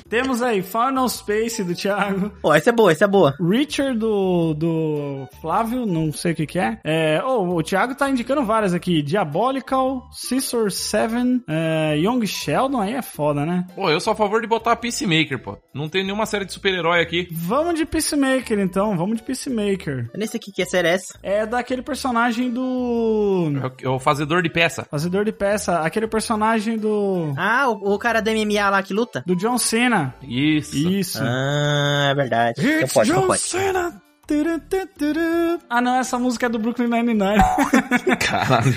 S1: Temos aí Final Space do Thiago.
S2: Ó, essa é boa, essa é boa.
S1: Richard do, do Flávio, não sei o que que é. é oh, o Thiago tá indicando várias aqui. Diabolical, Scissor 7, é, Young Sheldon, aí é foda, né?
S4: Pô, eu sou a favor de botar Peacemaker, pô. Não tem nenhuma série de super-herói aqui.
S1: Vamos de Peacemaker, então. Vamos de Peacemaker.
S2: Nesse aqui que é série é essa.
S1: É daquele personagem do...
S4: É o- É o fazedor de peça.
S1: Fazedor de peça. Aquele personagem do...
S2: Ah, o, o cara da MMA lá que luta?
S1: Do John Cena.
S4: Isso.
S1: Isso.
S2: Ah, é verdade. Então
S1: It's
S2: pode, então
S1: John
S2: pode.
S1: Cena. Ah, não, essa música é do Brooklyn Nine-Nine.
S4: Caralho.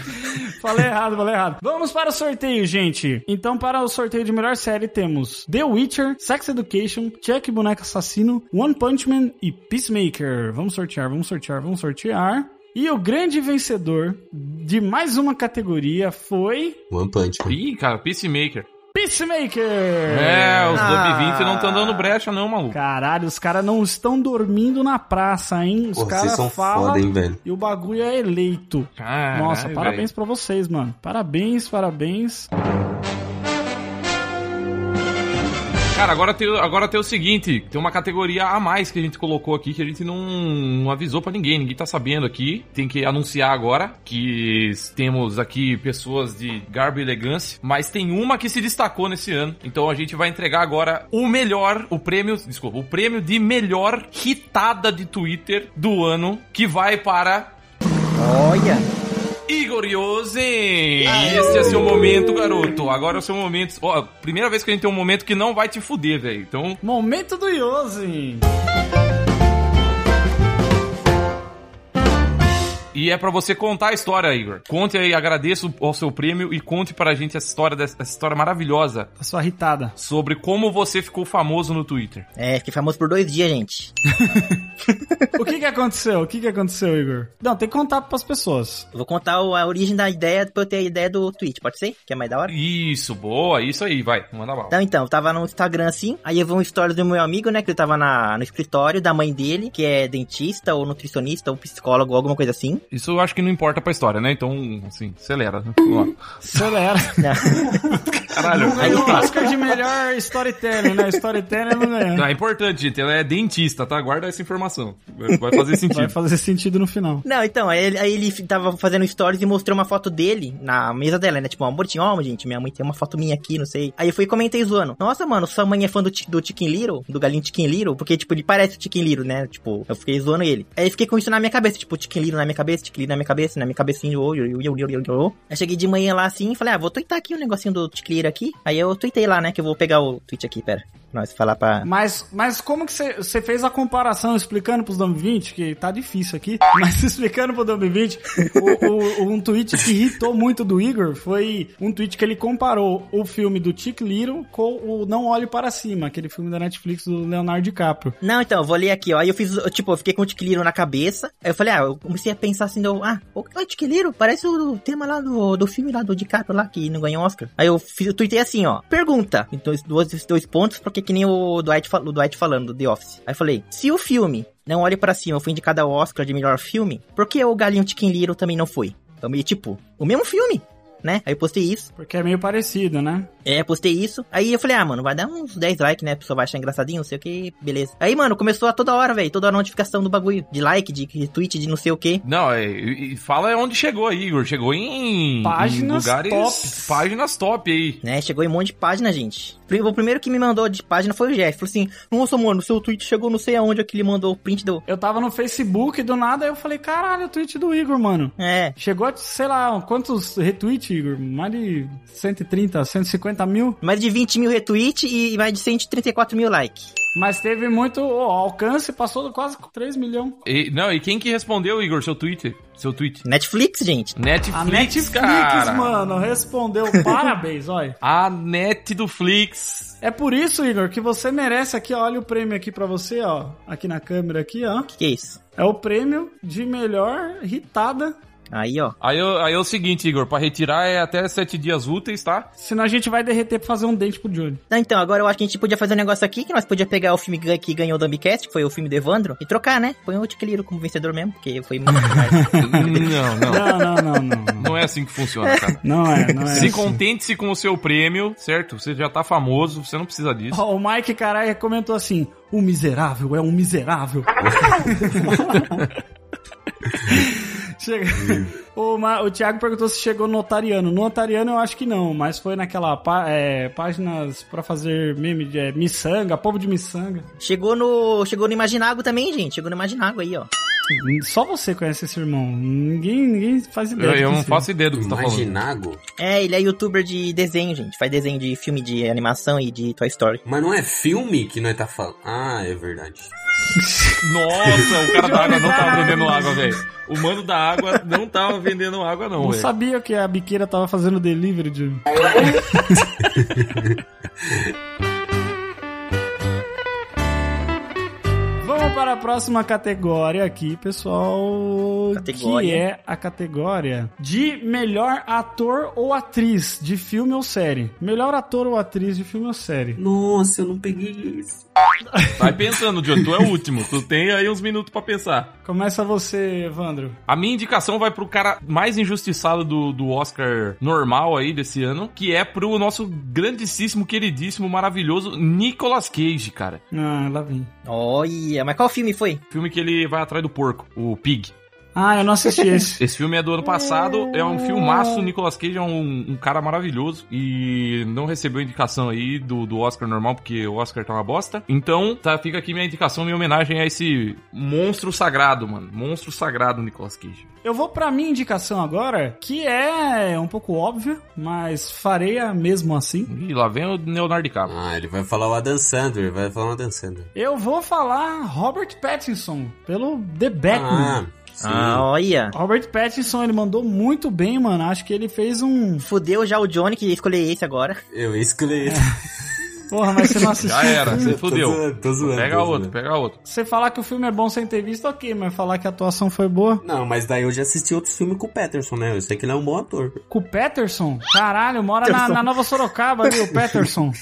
S1: falei errado, falei errado. Vamos para o sorteio, gente. Então, para o sorteio de melhor série, temos The Witcher, Sex Education, Chuck Boneco Assassino, One Punch Man e Peacemaker. Vamos sortear, vamos sortear, vamos sortear. E o grande vencedor de mais uma categoria foi
S3: One Punch Man.
S4: Ih, cara, Peacemaker.
S1: Peacemaker.
S4: É, os
S2: Ah.
S4: Dub 20 não estão dando brecha, não, maluco.
S1: Caralho, os caras não estão dormindo na praça, hein? Os caras
S3: são
S1: falam
S3: foda, hein, velho.
S1: e o bagulho é eleito.
S4: Caralho,
S1: Nossa,
S4: velho.
S1: parabéns pra vocês, mano. Parabéns, parabéns.
S4: Cara, agora tem, agora tem o seguinte: tem uma categoria a mais que a gente colocou aqui que a gente não, não avisou pra ninguém, ninguém tá sabendo aqui. Tem que anunciar agora que temos aqui pessoas de garbo e elegância, mas tem uma que se destacou nesse ano. Então a gente vai entregar agora o melhor, o prêmio, desculpa, o prêmio de melhor hitada de Twitter do ano, que vai para
S2: Olha.
S4: Igor Yosen! Esse é seu momento, garoto. Agora é o seu momento. Ó, primeira vez que a gente tem um momento que não vai te fuder, velho. Então,
S1: Momento do Yosen.
S4: E é pra você contar a história, Igor. Conte aí, agradeço ao seu prêmio e conte pra gente essa história, dessa essa história maravilhosa
S1: A sua irritada.
S4: sobre como você ficou famoso no Twitter.
S2: É, fiquei famoso por dois dias, gente.
S1: O que que aconteceu? O que que aconteceu, Igor? Não, tem que contar pras pessoas.
S2: Eu vou contar a origem da ideia pra eu ter a ideia do tweet, pode ser? Que é mais da hora?
S4: Isso, boa, isso aí, vai, manda bala.
S2: Então, então, eu tava no Instagram assim, aí eu vi um story do meu amigo, né, que ele tava na, no escritório da mãe dele, que é dentista ou nutricionista ou psicólogo, alguma coisa assim.
S4: Isso eu acho que não importa pra história, né? Então, assim, acelera. né?
S1: Acelera.
S4: Caralho.
S1: Não ganhou o Oscar de melhor storytelling, né? Storytelling não
S4: Não,
S1: ganhou.
S4: é importante, gente. Ela é dentista, tá? Guarda essa informação. Vai fazer
S1: Vai
S4: sentido.
S1: fazer sentido no final.
S2: Não, então, aí ele, aí ele tava fazendo stories e mostrou uma foto dele na mesa dela, né? Tipo, amor, tinha, ó, gente, minha mãe tem uma foto minha aqui, não sei. Aí eu fui e comentei zoando. Nossa, mano, sua mãe é fã do, do Chicken Little? Do galinho Chicken Little? Porque, tipo, ele parece o Chicken Little, né? Tipo, eu fiquei zoando ele. Aí eu fiquei com isso na minha cabeça, tipo, Chicken Little na minha cabeça, Chicken Little na minha cabeça, na minha cabecinha, eu, eu, eu, eu, eu, eu. Aí cheguei de manhã lá assim e falei, ah, vou twittar aqui o negocinho do Little aqui. Aí eu tuitei lá, né? Que eu vou pegar o tweet aqui, pera. Nós falar pra.
S1: Mas, mas como que você fez a comparação explicando pros 2020, que tá difícil aqui, mas explicando pro 2020, o, o- um tweet que irritou muito do Igor foi um tweet que ele comparou o filme do Chick Little com o Não Olhe Para Cima, aquele filme da Netflix do Leonardo DiCaprio.
S2: Não, então, eu vou ler aqui, ó. Aí eu fiz, eu, tipo, eu fiquei com o Tiquiliro na cabeça. Aí eu falei, ah, eu comecei a pensar assim, deu, ah, o o Tiquiliro parece o tema lá do, do filme lá do DiCaprio lá, que não ganhou Oscar. Aí eu fiz, eu tuitei assim, ó. Pergunta. Então, dois, dois pontos, porque que nem o Dwight, o Dwight falando, do The Office. Aí eu falei, se o filme Não Olhe Pra Cima foi indicado ao Oscar de melhor filme, por que o Galinho Chicken Little também não foi? Então, meio tipo, o mesmo filme, né? Aí eu postei isso.
S1: Porque é meio parecido, né?
S2: É, postei isso. Aí eu falei, ah, mano, vai dar uns 10 likes, né? A pessoa vai achar engraçadinho, não sei o que, beleza. Aí, mano, começou a toda hora, velho. Toda hora notificação do bagulho. De like, de retweet, de não sei o que.
S4: Não, é, e, fala onde chegou aí, Igor. Chegou em,
S1: Páginas
S4: em lugares
S1: tops.
S4: Páginas top aí.
S2: Né? Chegou em um monte de página, gente. O primeiro que me mandou de página foi o Jeff. Falou assim, nossa, mano, seu tweet chegou não sei aonde, ele mandou o print do...
S1: Eu tava no Facebook do nada, aí eu falei, caralho, o tweet do Igor, mano.
S2: É,
S1: Chegou a, sei lá, quantos retweets, Igor? Mais de 130, 150 mil?
S2: mais de 20 mil retweets e mais de 134 mil likes.
S1: Mas teve muito ó, alcance, passou de quase 3 milhões.
S4: E- não, e quem que respondeu, Igor, seu tweet? Seu tweet?
S2: Netflix, gente.
S4: Netflix,
S1: A Netflix,
S4: cara.
S1: mano, respondeu. Parabéns, olha.
S4: A net do Flix.
S1: É por isso, Igor, que você merece aqui, ó, olha o prêmio aqui pra você, ó. Aqui na câmera aqui, ó.
S2: O que, que é isso?
S1: É o prêmio de melhor irritada.
S2: Aí, ó.
S4: Aí, aí é o seguinte, Igor, pra retirar é até sete dias úteis, tá?
S1: Senão a gente vai derreter pra fazer um dente pro Johnny.
S2: Não, então, agora eu acho que a gente podia fazer um negócio aqui, que nós podíamos pegar o filme que ganhou o Dumbcast, que foi o filme do Evandro, e trocar, né? Põe o Tiquiliro como vencedor mesmo, porque foi muito mais.
S4: não, não.
S1: Não, não, não, não. Não,
S4: Não é assim que funciona, cara.
S1: não é, não é.
S4: Se
S1: assim.
S4: contente-se com o seu prêmio, certo? Você já tá famoso, você não precisa disso.
S1: Ó, o Mike Carai comentou assim: o miserável é um miserável. Chega... o, Ma... o Thiago perguntou se chegou no Otariano. No Otariano eu acho que não, mas foi naquela pá- é, páginas pra fazer meme de é, miçanga, povo de miçanga.
S2: chegou no. Chegou no Imaginago também, gente. Chegou no Imaginago aí, ó.
S1: Só você conhece esse irmão. Ninguém, ninguém faz
S4: Eu,
S1: ideia.
S4: eu
S1: que
S4: não faço ideia do que você tá falando.
S3: Imaginago?
S2: É, ele é youtuber de desenho, gente. Faz desenho de filme de animação e de Toy Story.
S3: Mas não é filme que nós tá falando. Ah, é verdade.
S4: Nossa, o cara da água não tava vendendo água, velho. O mano da água não tava vendendo água, não,
S1: Não sabia que a biqueira tava fazendo delivery de. Vamos para a próxima categoria aqui, pessoal.
S2: Categoria.
S1: Que é a categoria de melhor ator ou atriz de filme ou série. Melhor ator ou atriz de filme ou série.
S3: Nossa, eu não peguei isso.
S4: Vai pensando, John, tu é o último. Tu tem aí uns minutos pra pensar.
S1: Começa você, Evandro.
S4: A minha indicação vai pro cara mais injustiçado do, do Oscar normal aí desse ano, que é pro nosso grandíssimo, queridíssimo, maravilhoso Nicolas Cage, cara.
S1: Ah, lá vem.
S2: Olha, mas qual filme foi?
S4: Filme que ele vai atrás do porco, o Pig.
S1: Ah, eu não assisti esse.
S4: Esse filme é do ano passado, é um filmaço, o Nicolas Cage é um, um cara maravilhoso e não recebeu indicação aí do, do Oscar normal, porque o Oscar tá uma bosta. Então, tá, fica aqui minha indicação, minha homenagem a esse monstro sagrado, mano. Monstro sagrado, Nicolas Cage.
S1: Eu vou pra minha indicação agora, que é um pouco óbvia, mas farei a mesmo assim.
S4: E lá vem o Leonardo DiCaprio.
S3: Ah, ele vai falar o Adam Sandler, vai falar o Adam Sandler.
S1: Eu vou falar Robert Pattinson, pelo The Batman.
S3: Ah, sim.
S2: Ah, olha.
S1: Robert Pattinson, ele mandou muito bem, mano. Acho que ele fez um...
S2: Fudeu já o Johnny que ia escolher esse agora.
S3: Eu escolhi.
S1: Porra, mas você não assistiu.
S4: Já era, você
S3: Tô
S4: fudeu.
S3: zoando, tô zoando,
S4: Pega
S3: tô
S4: outro,
S3: zoando.
S4: pega outro.
S1: Você falar que o filme é bom sem ter visto, ok, mas falar que a atuação foi boa.
S3: Não, mas daí eu já assisti outros filmes com o Patterson, né? Eu sei que ele é um bom ator.
S1: Com o Patterson? Caralho, mora na, na Nova Sorocaba ali, o Patterson.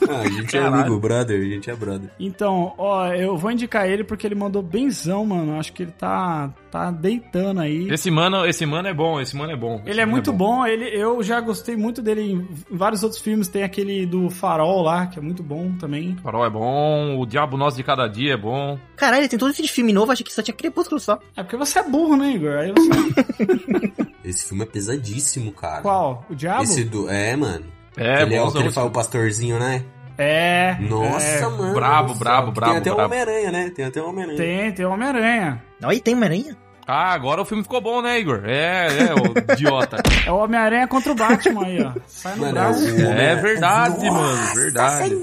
S3: Ah, a gente é
S4: Caralho.
S3: amigo, brother, a gente é brother.
S1: Então, ó, eu vou indicar ele porque ele mandou benzão, mano. Acho que ele tá, tá deitando aí.
S4: Esse mano, esse mano é bom, esse mano é bom.
S1: Ele é
S4: mano
S1: muito bom. ele, eu já gostei muito dele em, vários outros filmes. Tem aquele do Farol lá, que é muito bom também.
S4: O Farol é bom, o Diabo Nosso de Cada Dia é bom.
S2: Caralho, tem todo esse de filme novo, achei que só tinha crepúsculo só.
S1: É porque você é burro, né, Igor? Aí você...
S3: Esse filme é pesadíssimo, cara.
S1: Qual? O Diabo?
S3: Esse do. É, mano.
S4: É,
S3: ele é o que ele fala o pastorzinho, né?
S1: É.
S3: Nossa,
S1: é.
S3: mano.
S4: brabo, brabo, brabo,
S3: Tem até o. Homem-Aranha, né? Tem até o Homem-Aranha.
S1: Tem, tem o Homem-Aranha.
S2: Aí tem uma aranha.
S4: Ah, agora o filme ficou bom, né, Igor? É, é, o idiota.
S1: É o Homem-Aranha contra o Batman aí, ó. Sai no
S3: Mano,
S1: braço.
S3: é
S4: É verdade,
S3: Nossa
S4: mano, verdade.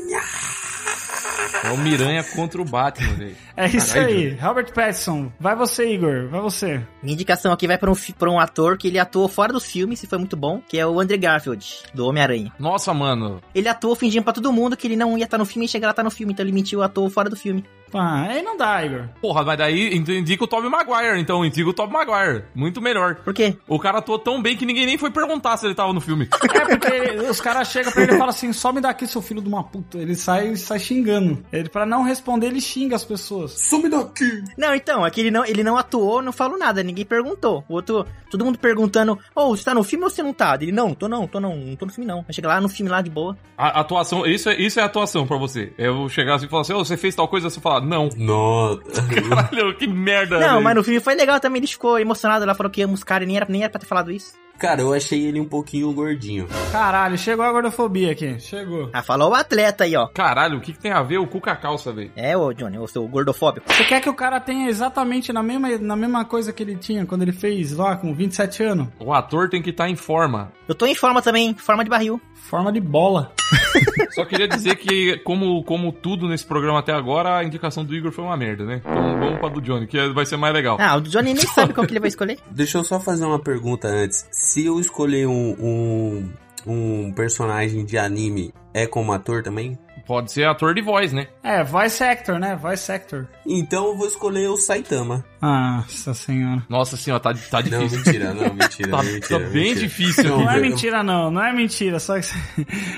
S4: É o Miranha contra o Batman, velho.
S1: É isso
S4: Caralho,
S1: aí. Robert Pattinson. Vai você, Igor. Vai você.
S2: Minha indicação aqui vai pra um, pra um ator que ele atuou fora do filme, se foi muito bom, que é o Andrew Garfield, do Homem-Aranha.
S4: Nossa, mano.
S2: Ele atuou fingindo pra todo mundo que ele não ia estar no filme e chega lá tá no filme, então ele mentiu, atuou fora do filme.
S1: Ah, aí não dá, Igor.
S4: Porra, mas daí indi- indica o Tobey Maguire, então indica o Tobey Maguire. Muito melhor.
S2: Por quê?
S4: O cara atuou tão bem que ninguém nem foi perguntar se ele tava no filme.
S1: É porque ele- os caras chegam pra ele e falam assim: só me dá aqui, seu filho de uma puta. Ele sai, sai xingando. Ele, pra não responder, ele xinga as pessoas.
S3: Some daqui!
S2: Não, então, é que ele não, ele não atuou, não falou nada, ninguém perguntou. O outro, todo mundo perguntando, ô, você tá no filme ou você não tá? Ele, não, tô não, tô não, não tô no filme não. Aí chega lá no filme lá de boa.
S4: A atuação, isso é, isso é atuação pra você. Eu chegar assim e falar assim, ô, você fez tal coisa, você falar, não.
S3: Nossa.
S4: Caralho, que merda.
S2: Não,
S4: velho.
S2: mas no filme foi legal também, ele ficou emocionado lá, falou que os caras e nem era, nem era pra ter falado isso.
S3: Cara, eu achei ele um pouquinho gordinho.
S1: Caralho, chegou a gordofobia aqui. Chegou.
S2: Ah, falou o atleta aí, ó.
S4: Caralho, o que, que tem a ver o cu com a calça, velho?
S2: É, ô Johnny, o seu gordofóbico.
S1: Você quer que o cara tenha exatamente na mesma, na mesma coisa que ele tinha quando ele fez lá com 27 anos?
S4: O ator tem que estar em forma.
S2: Eu tô em forma também, forma de barril.
S1: Forma de bola.
S4: Só queria dizer que, como, como tudo nesse programa até agora, a indicação do Igor foi uma merda, né? Então vamos pra do Johnny, que vai ser mais legal.
S2: Ah, o Johnny nem sabe qual que ele vai escolher.
S3: Deixa eu só fazer uma pergunta antes. Se eu escolher um, um, um personagem de anime, é como ator também?
S4: Pode ser ator de voz, né?
S1: É, voice actor, né? Voice actor.
S3: Então eu vou escolher o Saitama.
S1: Nossa senhora.
S4: Nossa senhora, tá, tá
S3: Não,
S4: difícil.
S3: mentira, não, mentira.
S4: Tá,
S3: mentira,
S4: tá bem
S3: mentira.
S4: difícil
S3: Não.
S1: Não é mentira, não. Não é mentira. Só que.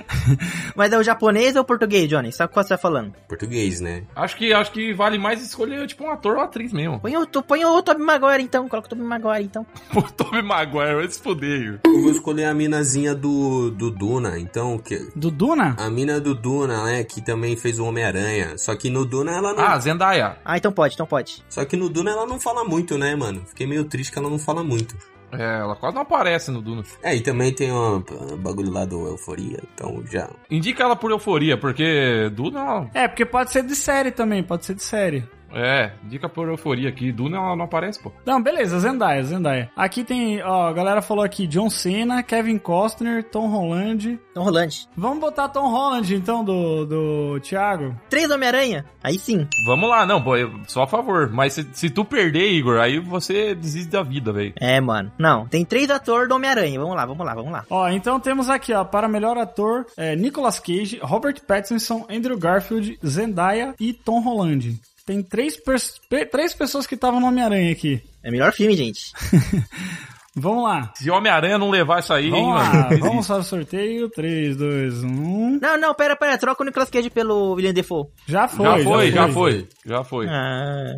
S2: Mas é o japonês ou o português, Johnny? Sabe qual você tá falando?
S3: Português, né?
S4: Acho que, acho que vale mais escolher, tipo, um ator ou atriz mesmo.
S2: Põe o, tu- põe o Tobey Maguire então, coloca o Tobey Maguire então.
S4: Pô, Tobey Maguire, vai se fuder.
S3: Eu vou escolher a minazinha do, do Duna, então, que...
S1: Do Duna?
S3: A mina do Duna, né, que também fez o Homem-Aranha. Só que no Duna ela não...
S4: Ah, Zendaya.
S2: Ah, então pode, então pode.
S3: Só que no Duna ela não fala muito, né, mano? Fiquei meio triste que ela não fala muito.
S4: É, ela quase não aparece no Duna.
S3: É, e também tem o um bagulho lá do Euforia, então já...
S4: Indica ela por euforia, porque Duna, ela-
S1: É, porque pode ser de série também. Pode ser de série.
S4: É, indica por euforia aqui. Duna ela não aparece, pô.
S1: Não, beleza, Zendaya, Zendaya. Aqui tem, ó, a galera falou aqui John Cena, Kevin Costner, Tom Holland.
S2: Então, Rolante.
S1: Vamos botar Tom Holland, então, do, do Thiago?
S2: Três Homem-Aranha? Aí sim.
S4: Vamos lá, não, só a favor. Mas se, se tu perder, Igor, aí você desiste da vida, velho.
S2: É, mano. Não, tem três atores do Homem-Aranha. Vamos lá, vamos lá, vamos lá.
S1: Ó, então temos aqui, ó, para melhor ator, é, Nicolas Cage, Robert Pattinson, Andrew Garfield, Zendaya e Tom Holland. Tem três, pers- três pessoas que estavam no Homem-Aranha aqui.
S2: É melhor filme, gente.
S1: Vamos lá.
S4: Se Homem-Aranha não levar isso aí, hein,
S1: Vamos
S4: mano.
S1: lá, vamos para o sorteio. 3, 2, 1.
S2: Não, não, pera, pera. Troca o Nicolas Cage pelo William Defoe.
S1: Já foi,
S4: Já foi, já foi, já foi.
S2: Ah.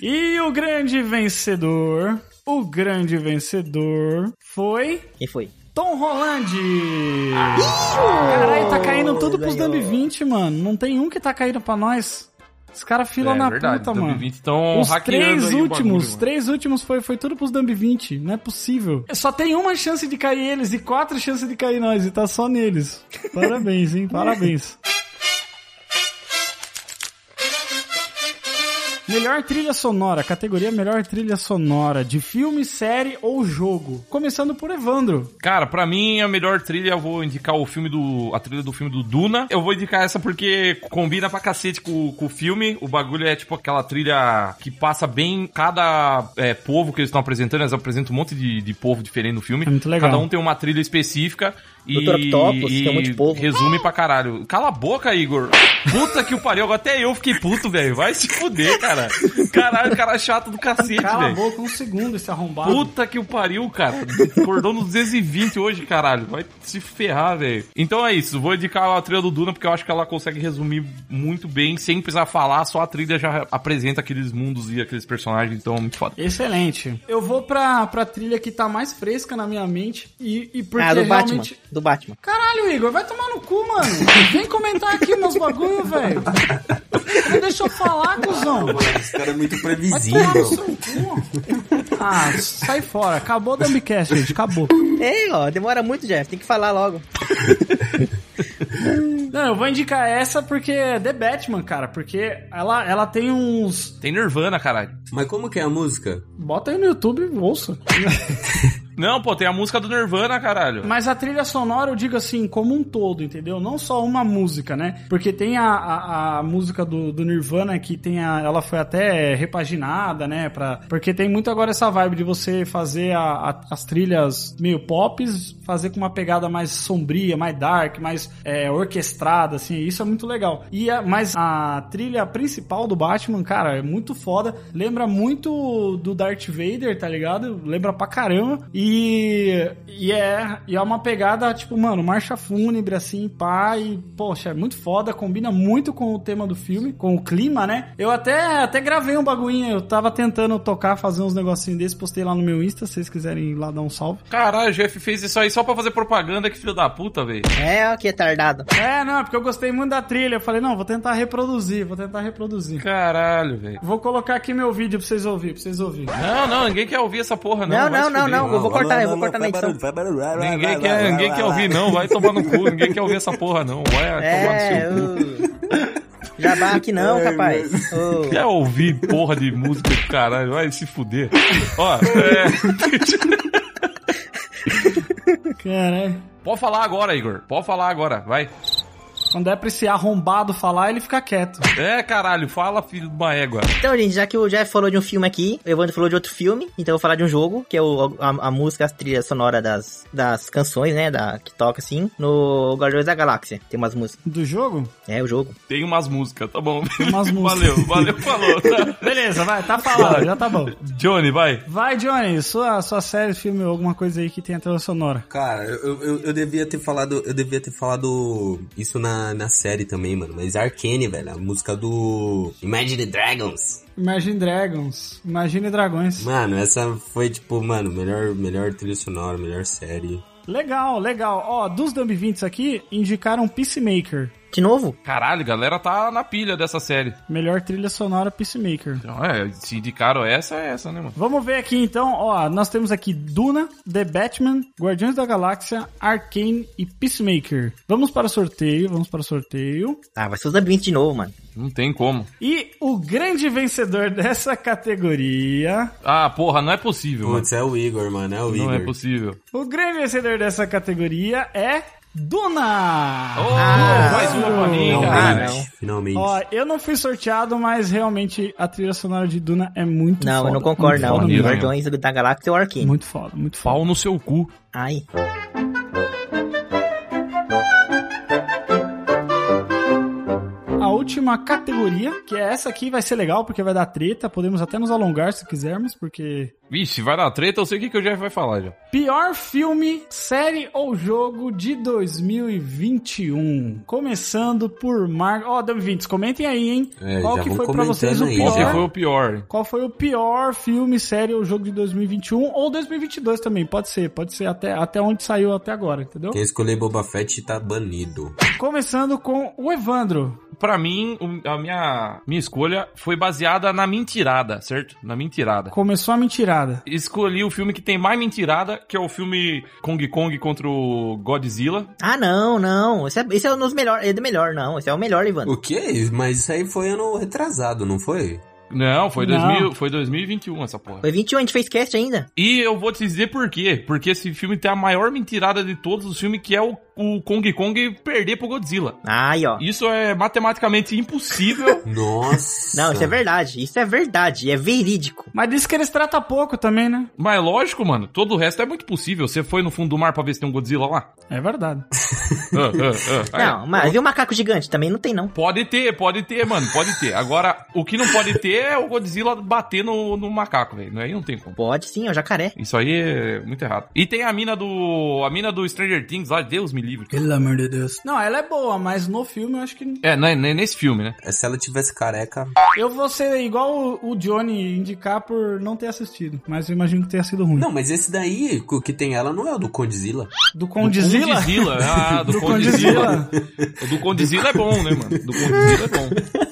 S1: E o grande vencedor, o grande vencedor foi
S2: Quem foi?
S1: Tom Holland. Caralho, tá caindo tudo pros. Dumb 20, mano. Não tem um que tá caindo pra nós. Os caras fila
S4: É
S1: na
S4: verdade,
S1: puta,
S4: Dumb
S1: mano.
S4: 20 tão
S1: Os três últimos,
S4: bagulho,
S1: três últimos foi, foi tudo pros Dumb 20. Não é possível. Só tem uma chance de cair eles e quatro chances de cair nós. E tá só neles. Parabéns, hein? Parabéns. Melhor trilha sonora, categoria melhor trilha sonora de filme, série ou jogo. Começando por Evandro.
S4: Cara, pra mim a melhor trilha eu vou indicar o filme do. a trilha do filme do Duna. Eu vou indicar essa porque combina pra cacete com, com o filme. O bagulho é tipo aquela trilha que passa bem cada é, povo que eles estão apresentando. Eles apresentam um monte de, de povo diferente no filme.
S1: É muito legal.
S4: Cada um tem uma trilha específica. E.
S2: Octopus,
S4: e
S2: um monte de povo.
S4: resume pra caralho. Cala a boca, Igor. Puta que o pariu. Agora Até eu fiquei puto, velho. Vai se fuder, cara. Caralho, cara chato do cacete,
S1: Cala a
S4: velho.
S1: boca um segundo esse arrombado.
S4: Puta que o pariu, cara. Acordou no 220 hoje, caralho. Vai se ferrar, velho. Então é isso. Vou indicar a trilha do Duna porque eu acho que ela consegue resumir muito bem, sem precisar falar. Só a trilha já apresenta aqueles mundos e aqueles personagens. Então é muito foda.
S1: Excelente. Eu vou pra, pra trilha que tá mais fresca na minha mente e, e porque
S2: Ah, do Batman.
S1: realmente...
S2: Do Batman.
S1: Caralho, Igor, vai tomar no cu, mano. Vem comentar aqui meus bagulho, velho. Não deixa eu falar, cuzão.
S3: Esse cara é muito previsível.
S1: Ah, sai fora. Acabou o Dumbcast, gente. Acabou.
S2: Ei, ó, demora muito, Jeff. Tem que falar logo.
S1: Não, eu vou indicar essa porque é The Batman, cara. Porque ela, ela tem uns...
S4: Tem Nirvana, caralho.
S3: Mas como que é a música?
S1: Bota aí no YouTube e ouça.
S4: Não, pô, tem a música do Nirvana, caralho.
S1: Mas a trilha sonora, eu digo assim, como um todo, entendeu? Não só uma música, né? Porque tem a, a, a música do, do Nirvana que tem a, ela foi até repaginada, né? Pra, porque tem muito agora essa vibe de você fazer a- a- as trilhas meio pops, fazer com uma pegada mais sombria, mais dark, mais é, orquestrada, assim. Isso é muito legal. E a, mas a trilha principal do Batman, cara, é muito foda. Lembra muito do Darth Vader, tá ligado? Lembra pra caramba. E, e, é, e é uma pegada, tipo, mano, marcha fúnebre, assim, pá. E, poxa, é muito foda. Combina muito com o tema do filme, com o clima, né? Eu até, até gravei um bagulhinho. Eu tava tentando tocar, fazer uns negocinhos desses. Postei lá no meu Insta, se vocês quiserem ir lá dar um salve.
S4: Caralho, o Jeff fez isso aí só pra fazer propaganda, que filho da puta, velho.
S2: É, que tardado.
S1: É, não, porque eu gostei muito da trilha. Eu falei, não, vou tentar reproduzir, vou tentar reproduzir.
S4: Caralho, velho.
S1: Vou colocar aqui meu vídeo pra vocês ouvirem, pra vocês ouvirem.
S4: Não, não, ninguém quer ouvir essa porra, não.
S2: Não, não, não, não. Eu vou cortar, eu vou cortar na edição.
S4: Ninguém quer, ninguém quer ouvir, não. Vai tomar no cu. Ninguém quer ouvir essa porra, não. Vai
S2: É,
S4: tomar no seu cu.
S2: Jabá aqui não, rapaz.
S4: Quer ouvir porra de música do caralho? Vai se fuder. Ó, é...
S1: Caralho.
S4: Pode falar agora, Igor. Pode falar agora, vai.
S1: Quando é pra esse arrombado falar, ele fica quieto.
S4: É, caralho, fala, filho de uma égua.
S2: Então, gente, já que o Jeff falou de um filme aqui, o Evandro falou de outro filme, então eu vou falar de um jogo, que é o, a, a música, a trilha sonora das, das canções, né, da, que toca assim, no Guardiões da Galáxia. Tem umas músicas.
S1: Do jogo?
S2: É, o jogo.
S4: Tem umas músicas, tá bom.
S1: Tem umas músicas.
S4: Valeu, valeu, falou. Tá.
S1: Beleza, vai, tá falado, já tá bom.
S4: Johnny, vai.
S1: Vai, Johnny, sua, sua série, filme ou alguma coisa aí que tenha trilha sonora.
S3: Cara, eu, eu, eu devia ter falado. Eu devia ter falado isso na, na série também, mano. Mas Arcane, velho. A música do Imagine Dragons.
S1: Imagine Dragons, Imagine Dragões.
S3: Mano, essa foi tipo, mano, melhor, melhor trilha sonora, melhor série.
S1: Legal, legal. Ó, dos Dumb 20 aqui, indicaram Peacemaker.
S2: De novo?
S4: Caralho, galera tá na pilha dessa série.
S1: Melhor trilha sonora, Peacemaker.
S4: Então, é, se indicaram essa, é essa, né, mano?
S1: Vamos ver aqui então, ó, nós temos aqui Duna, The Batman, Guardiões da Galáxia, Arcane e Peacemaker. Vamos para o sorteio, vamos para o sorteio.
S2: Ah, vai ser os ambientes de novo, mano.
S4: Não tem como.
S1: E o grande vencedor dessa categoria,
S4: Ah, porra, não é possível, mano.
S3: Putz, é o Igor, mano. É o Igor.
S4: Não é possível.
S1: o grande vencedor dessa categoria é Duna!
S4: Oh,
S2: Ah,
S4: mais uma pra mim,
S2: não.
S4: cara.
S2: Não.
S3: Finalmente.
S1: Ó, eu não fui sorteado, mas realmente a trilha sonora de Duna é muito
S2: Não,
S1: foda.
S2: eu não concordo, não. Guardiões da Galáxia é o Arcane.
S1: Muito foda, muito foda.
S4: Pau no seu cu.
S2: Ai.
S1: Última categoria, que é essa aqui, vai ser legal porque vai dar treta. Podemos até nos alongar se quisermos, porque.
S4: Vixe, vai dar treta, eu sei o que, que o Jeff vai falar já.
S1: Pior filme, série ou jogo de 2021. Começando por Mar. Ó, oh, 20, comentem aí, hein?
S3: É,
S1: Qual que foi pra vocês o pior?
S4: Qual foi o pior?
S1: Qual foi o pior filme, série ou jogo de 2021 ou 2022 também? Pode ser, pode ser até, até onde saiu até agora, entendeu?
S3: Quem escolher Boba Fett tá banido.
S1: Começando com o Evandro.
S4: Pra mim, a minha, minha escolha foi baseada na mentirada, certo? Na mentirada.
S1: Começou a mentirada.
S4: Escolhi o filme que tem mais mentirada, que é o filme Kong Kong contra o Godzilla.
S2: Ah, não, não. Esse é, esse é um dos melhores. É do melhor, não. Esse é o melhor, Ivan.
S3: O quê? Mas isso aí foi ano retrasado, não foi?
S4: Não, foi,
S1: Não.
S4: 2000, foi 2021 essa porra.
S2: Foi 21, a gente fez cast ainda.
S4: E eu vou te dizer por quê. Porque esse filme tem a maior mentirada de todos os filmes, que é o, o Kong Kong perder pro Godzilla.
S2: Aí, ó.
S4: Isso é matematicamente impossível.
S3: Nossa.
S2: Não, isso é verdade. Isso é verdade. É verídico.
S1: Mas disse que eles tratam pouco também, né?
S4: Mas lógico, mano, todo o resto é muito possível. Você foi no fundo do mar pra ver se tem um Godzilla lá?
S1: É verdade.
S4: Ah, ah, ah.
S2: Não, mas e o macaco gigante? Também não tem, não.
S4: Pode ter, pode ter, mano, pode ter. Agora, o que não pode ter é o Godzilla bater no, no macaco, velho. Aí não tem como.
S2: Pode sim, é o jacaré.
S4: Isso aí é muito errado. E tem a mina do. A mina do Stranger Things lá, Deus me livre.
S1: Pelo amor de Deus. Não, ela é boa, mas no filme eu acho que.
S4: É, né, né, nesse filme, né?
S3: Se ela tivesse careca.
S1: Eu vou ser igual o, o Johnny indicar por não ter assistido. Mas eu imagino que tenha sido ruim.
S3: Não, mas esse daí, o que tem ela, não é o do Condzilla.
S1: Do Condzilla?
S4: Do Condzilla. Ah, do,
S1: Do
S4: Condzilla. O do Condzilla é bom, né, mano? Do Condzilla é bom.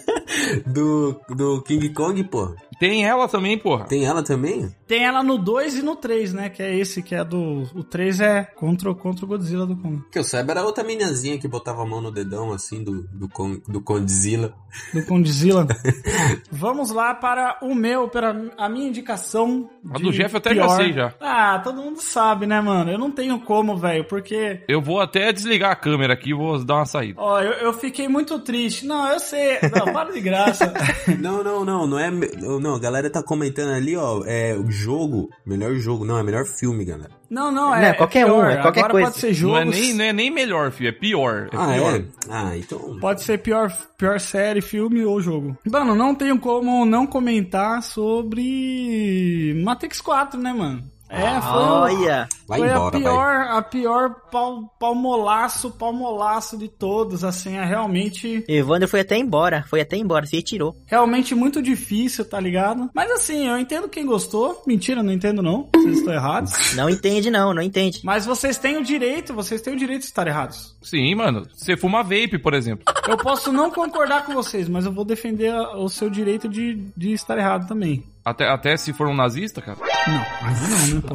S3: Do, do King Kong, pô.
S4: Tem ela também, porra.
S3: Tem ela também?
S1: Tem ela no 2 e no 3, né? Que é esse, que é do. O 3 é contra, contra o Godzilla do Kong.
S3: Que eu saiba era outra meninazinha que botava a mão no dedão, assim, do, do, Kong, do Condzilla.
S1: Do Condzilla. Vamos lá para o meu, para a minha indicação.
S4: A
S1: de
S4: do Jeff eu até
S1: pior.
S4: já sei já.
S1: Ah, todo mundo sabe, né, mano? Eu não tenho como, velho, porque.
S4: Eu vou até desligar a câmera aqui e vou dar uma saída.
S1: Ó, eu, eu fiquei muito triste. Não, eu sei. Não, para de graça.
S3: Não, não, não, não é. me- Não, a galera tá comentando ali, ó. É o jogo, melhor jogo. Não, é melhor filme, galera.
S1: Não, não,
S2: Não,
S1: é.
S2: é qualquer
S1: pior.
S2: um, é qualquer
S1: Agora
S2: coisa.
S1: pode ser jogo.
S4: Não, é nem, não é nem melhor, filho. É pior. É
S3: ah,
S4: pior.
S3: é? Ah, então.
S1: Pode ser pior, pior série, filme ou jogo. Mano, não tenho como não comentar sobre Matrix 4, né, mano? É, foi,
S2: Olha.
S3: Vai
S1: foi
S3: embora,
S1: a
S3: vai.
S1: pior, a pior pau, palmolaço, palmolaço de todos, assim, é realmente,
S2: Evandro foi até embora. Foi até embora. Se retirou.
S1: realmente muito difícil, tá ligado? Mas assim, eu entendo quem gostou. Mentira, não entendo não, vocês estão errados.
S2: Não entende, não. Não entende.
S1: Mas vocês têm o direito, vocês têm o direito de estar errados.
S4: Sim, mano. Você fuma vape, por exemplo.
S1: Eu posso não concordar com vocês, mas eu vou defender o seu direito de, de estar errado também.
S4: Até, até se for um nazista, cara.
S1: Não, aí não, né?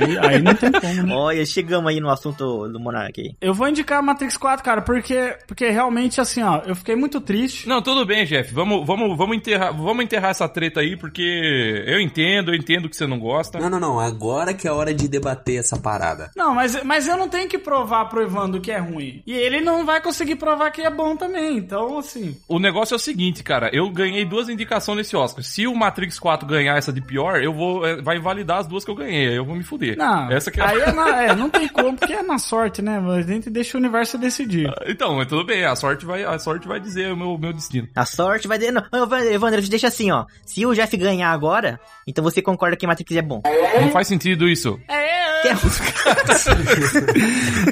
S1: Aí, aí não tem como, né?
S2: Olha, chegamos aí no assunto do Monark aí.
S1: Eu vou indicar Matrix 4, cara, porque, porque realmente, assim, ó, eu fiquei muito triste.
S4: Não, tudo bem, Jeff. Vamos, vamos, vamos, enterrar, vamos enterrar essa treta aí, porque eu entendo, eu entendo que você não gosta.
S3: Não, não, não. Agora que é hora de debater essa parada.
S1: Não, mas, mas eu não tenho que provar pro Evandro que é ruim. E ele não vai conseguir provar que é bom também. Então, assim.
S4: O negócio é o seguinte, cara. Eu ganhei duas indicações nesse Oscar. Se o Matrix 4 ganhar essa de pior, eu vou. é, Vai invalidar as duas que eu ganhei. Aí eu vou me fuder.
S1: Não,
S4: Essa que é...
S1: aí é, na- é, não tem como, porque é na sorte, né? A gente deixa o universo decidir.
S4: Então, mas tudo bem. A sorte vai, a sorte vai dizer o meu, meu destino.
S2: A sorte vai... De... Não, Evandro, deixa assim, ó. Se o Jeff ganhar agora, então você concorda que Matrix é bom.
S4: Não faz sentido isso.
S1: É,
S2: Que
S1: é,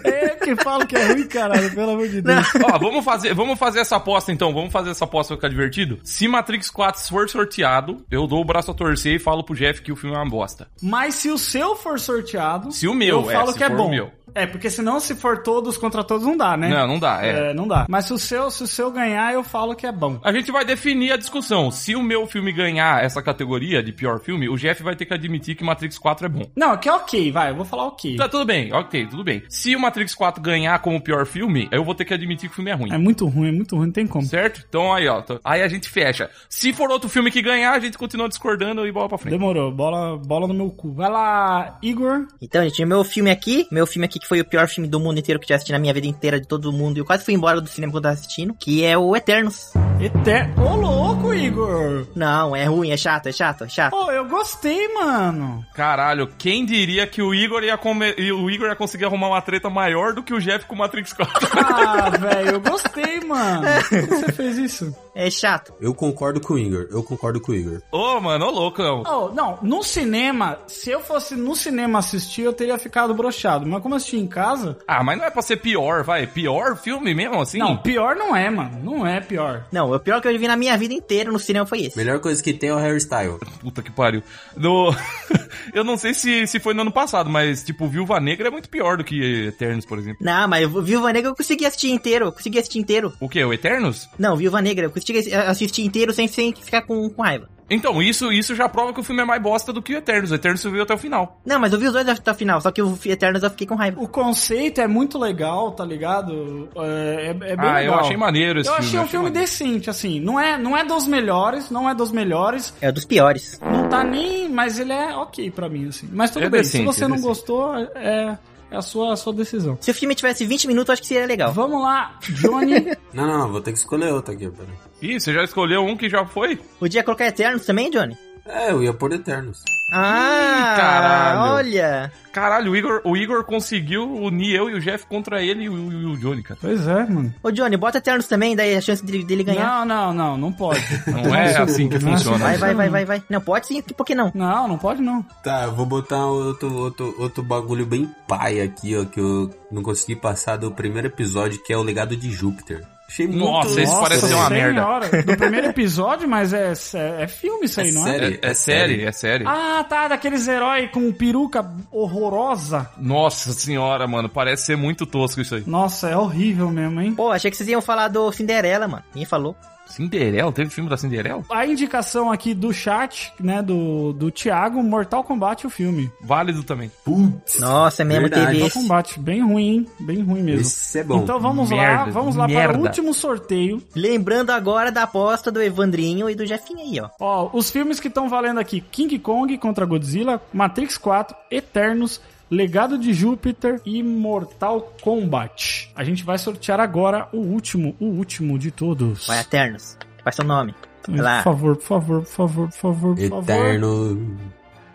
S2: é-
S1: é que falo que é ruim, caralho, pelo amor de Deus.
S4: Ó, vamos fazer, vamos fazer essa aposta então. Vamos fazer essa aposta pra ficar divertido. Se Matrix 4 for sorteado, eu dou o braço a torcer e falo pro Jeff que o filme é uma bosta.
S1: Mas se o seu for sorteado,
S4: Se o meu,
S1: eu
S4: é,
S1: falo
S4: se
S1: que é
S4: for o
S1: bom.
S4: meu.
S1: É, porque senão se for todos contra todos não dá, né?
S4: Não, não dá. É.
S1: É, não dá. Mas se o seu, se o seu ganhar, eu falo que é bom.
S4: A gente vai definir a discussão. Se o meu filme ganhar essa categoria de pior filme, o Jeff vai ter que admitir que Matrix 4 é bom.
S1: Não, que é ok, vai, eu vou falar ok.
S4: Tá, tudo bem, ok, tudo bem. Se o Matrix 4 ganhar como pior filme, eu vou ter que admitir que o filme é ruim.
S1: É muito ruim, é muito ruim, não tem como.
S4: Certo? Então aí, ó. tá- Aí a gente fecha. Se for outro filme que ganhar, a gente continua discordando e bola pra frente.
S1: Demorou, bola, bola no meu cu. Vai lá, Igor.
S2: Então, gente, meu filme aqui, meu filme aqui que foi o pior filme do mundo inteiro que eu já assisti na minha vida inteira, de todo mundo, e eu quase fui embora do cinema quando eu tava assistindo, que é o Eternos.
S1: Eter... Ô, louco, Igor.
S2: Não, é ruim, é chato, é chato, é chato.
S1: Ô, eu gostei, mano.
S4: Caralho, quem diria que o Igor ia come- e o Igor ia conseguir arrumar uma treta maior do que o Jeff com o Matrix 4?
S1: Ah, velho, eu gostei, mano. Por que você fez isso?
S2: É chato.
S3: Eu concordo com o Igor. Eu concordo com o Igor.
S4: Ô, mano, ô louco, não.
S1: Oh, não, no cinema, se eu fosse no cinema assistir, eu teria ficado broxado. Mas como eu assisti em casa.
S4: Ah, mas não é pra ser pior, vai. Pior filme mesmo, assim?
S1: Não, pior não é, mano. Não é pior.
S2: Não, o pior que eu vi na minha vida inteira no cinema foi esse.
S3: Melhor coisa que tem é o hairstyle.
S4: Puta que pariu. No... eu não sei se, se foi no ano passado, mas, tipo, Viúva Negra é muito pior do que Eternos, por exemplo.
S2: Não, mas o Viúva Negra eu consegui assistir inteiro. Eu consegui assistir inteiro.
S4: O quê? O Eternos?
S2: Não, Viúva Negra, eu consegui assistir inteiro sem, sem ficar com, com raiva.
S4: Então, isso, isso já prova que o filme é mais bosta do que o Eternos. O Eternos você viu até o final.
S2: Não, mas eu vi os dois até o final, só que o Eternos eu fiquei com raiva.
S1: O conceito é muito legal, tá ligado? É, é, é bem
S4: ah,
S1: legal.
S4: eu achei maneiro esse
S1: Eu
S4: filme.
S1: achei um filme
S4: maneiro.
S1: decente, assim. Não é, não é dos melhores, não é dos melhores.
S2: É dos piores.
S1: Não tá nem. Mas ele é ok pra mim, assim. Mas tudo
S4: É
S1: bem,
S4: decente,
S1: se você
S4: é
S1: não
S4: decente.
S1: gostou, é, é a, sua, a sua decisão.
S2: Se o filme tivesse 20 minutos, eu acho que seria legal.
S1: Vamos lá, Johnny.
S3: Não, não, não, vou ter que escolher outra aqui, peraí.
S4: Ih, você já escolheu um que já foi?
S2: Podia colocar Eternos também, Johnny?
S3: É, eu ia pôr Eternos.
S2: Ah,
S4: caralho.
S2: olha.
S4: Caralho, o Igor, o Igor conseguiu unir eu e o Jeff contra ele e o, e o Johnny, cara.
S1: pois é, mano.
S2: Ô, Johnny, bota Eternos também, daí a chance dele, dele ganhar.
S1: Não, não, não, não pode.
S4: Não é assim que funciona.
S2: Vai, vai, vai, vai, vai. Não, pode sim, por que não?
S1: Não, não pode não.
S3: Tá, eu vou botar outro, outro, outro bagulho bem pai aqui, ó, que eu não consegui passar do primeiro episódio, que é o legado de Júpiter. Achei muito...
S4: Nossa, esse parece ser uma merda.
S1: senhora. Do primeiro episódio, mas é, é, é filme isso aí,
S3: É
S1: não
S3: sério?
S1: é?
S4: É, é série, é série.
S1: Ah, tá, daqueles heróis com peruca horrorosa.
S4: Nossa senhora, mano, parece ser muito tosco isso aí.
S1: Nossa, é horrível mesmo, hein?
S2: Pô, achei que vocês iam falar do Cinderela, mano. Ninguém falou.
S4: Cinderela? Teve filme da Cinderela?
S1: A indicação aqui do chat, né, do, do Thiago, Mortal Kombat o filme.
S4: Válido também.
S3: Putz,
S2: Nossa, é mesmo
S3: Verdade.
S2: teve
S1: Mortal. Kombat, bem ruim, hein? Bem ruim mesmo.
S3: esse é bom.
S1: Então vamos lá,
S4: Merda,
S1: vamos lá para
S4: merda.
S1: o último sorteio.
S2: Lembrando agora da aposta do Evandrinho e do Jefinho aí, ó.
S1: Ó, os filmes que estão valendo aqui: King Kong contra Godzilla, Matrix 4, Eternos, Legado de Júpiter e Mortal Kombat. A gente vai sortear agora o último, o último de todos.
S2: Vai, Eternos. Qual é seu nome? Vai
S1: Por
S2: lá.
S1: favor, por favor, por favor, por favor, por favor.
S3: Eterno...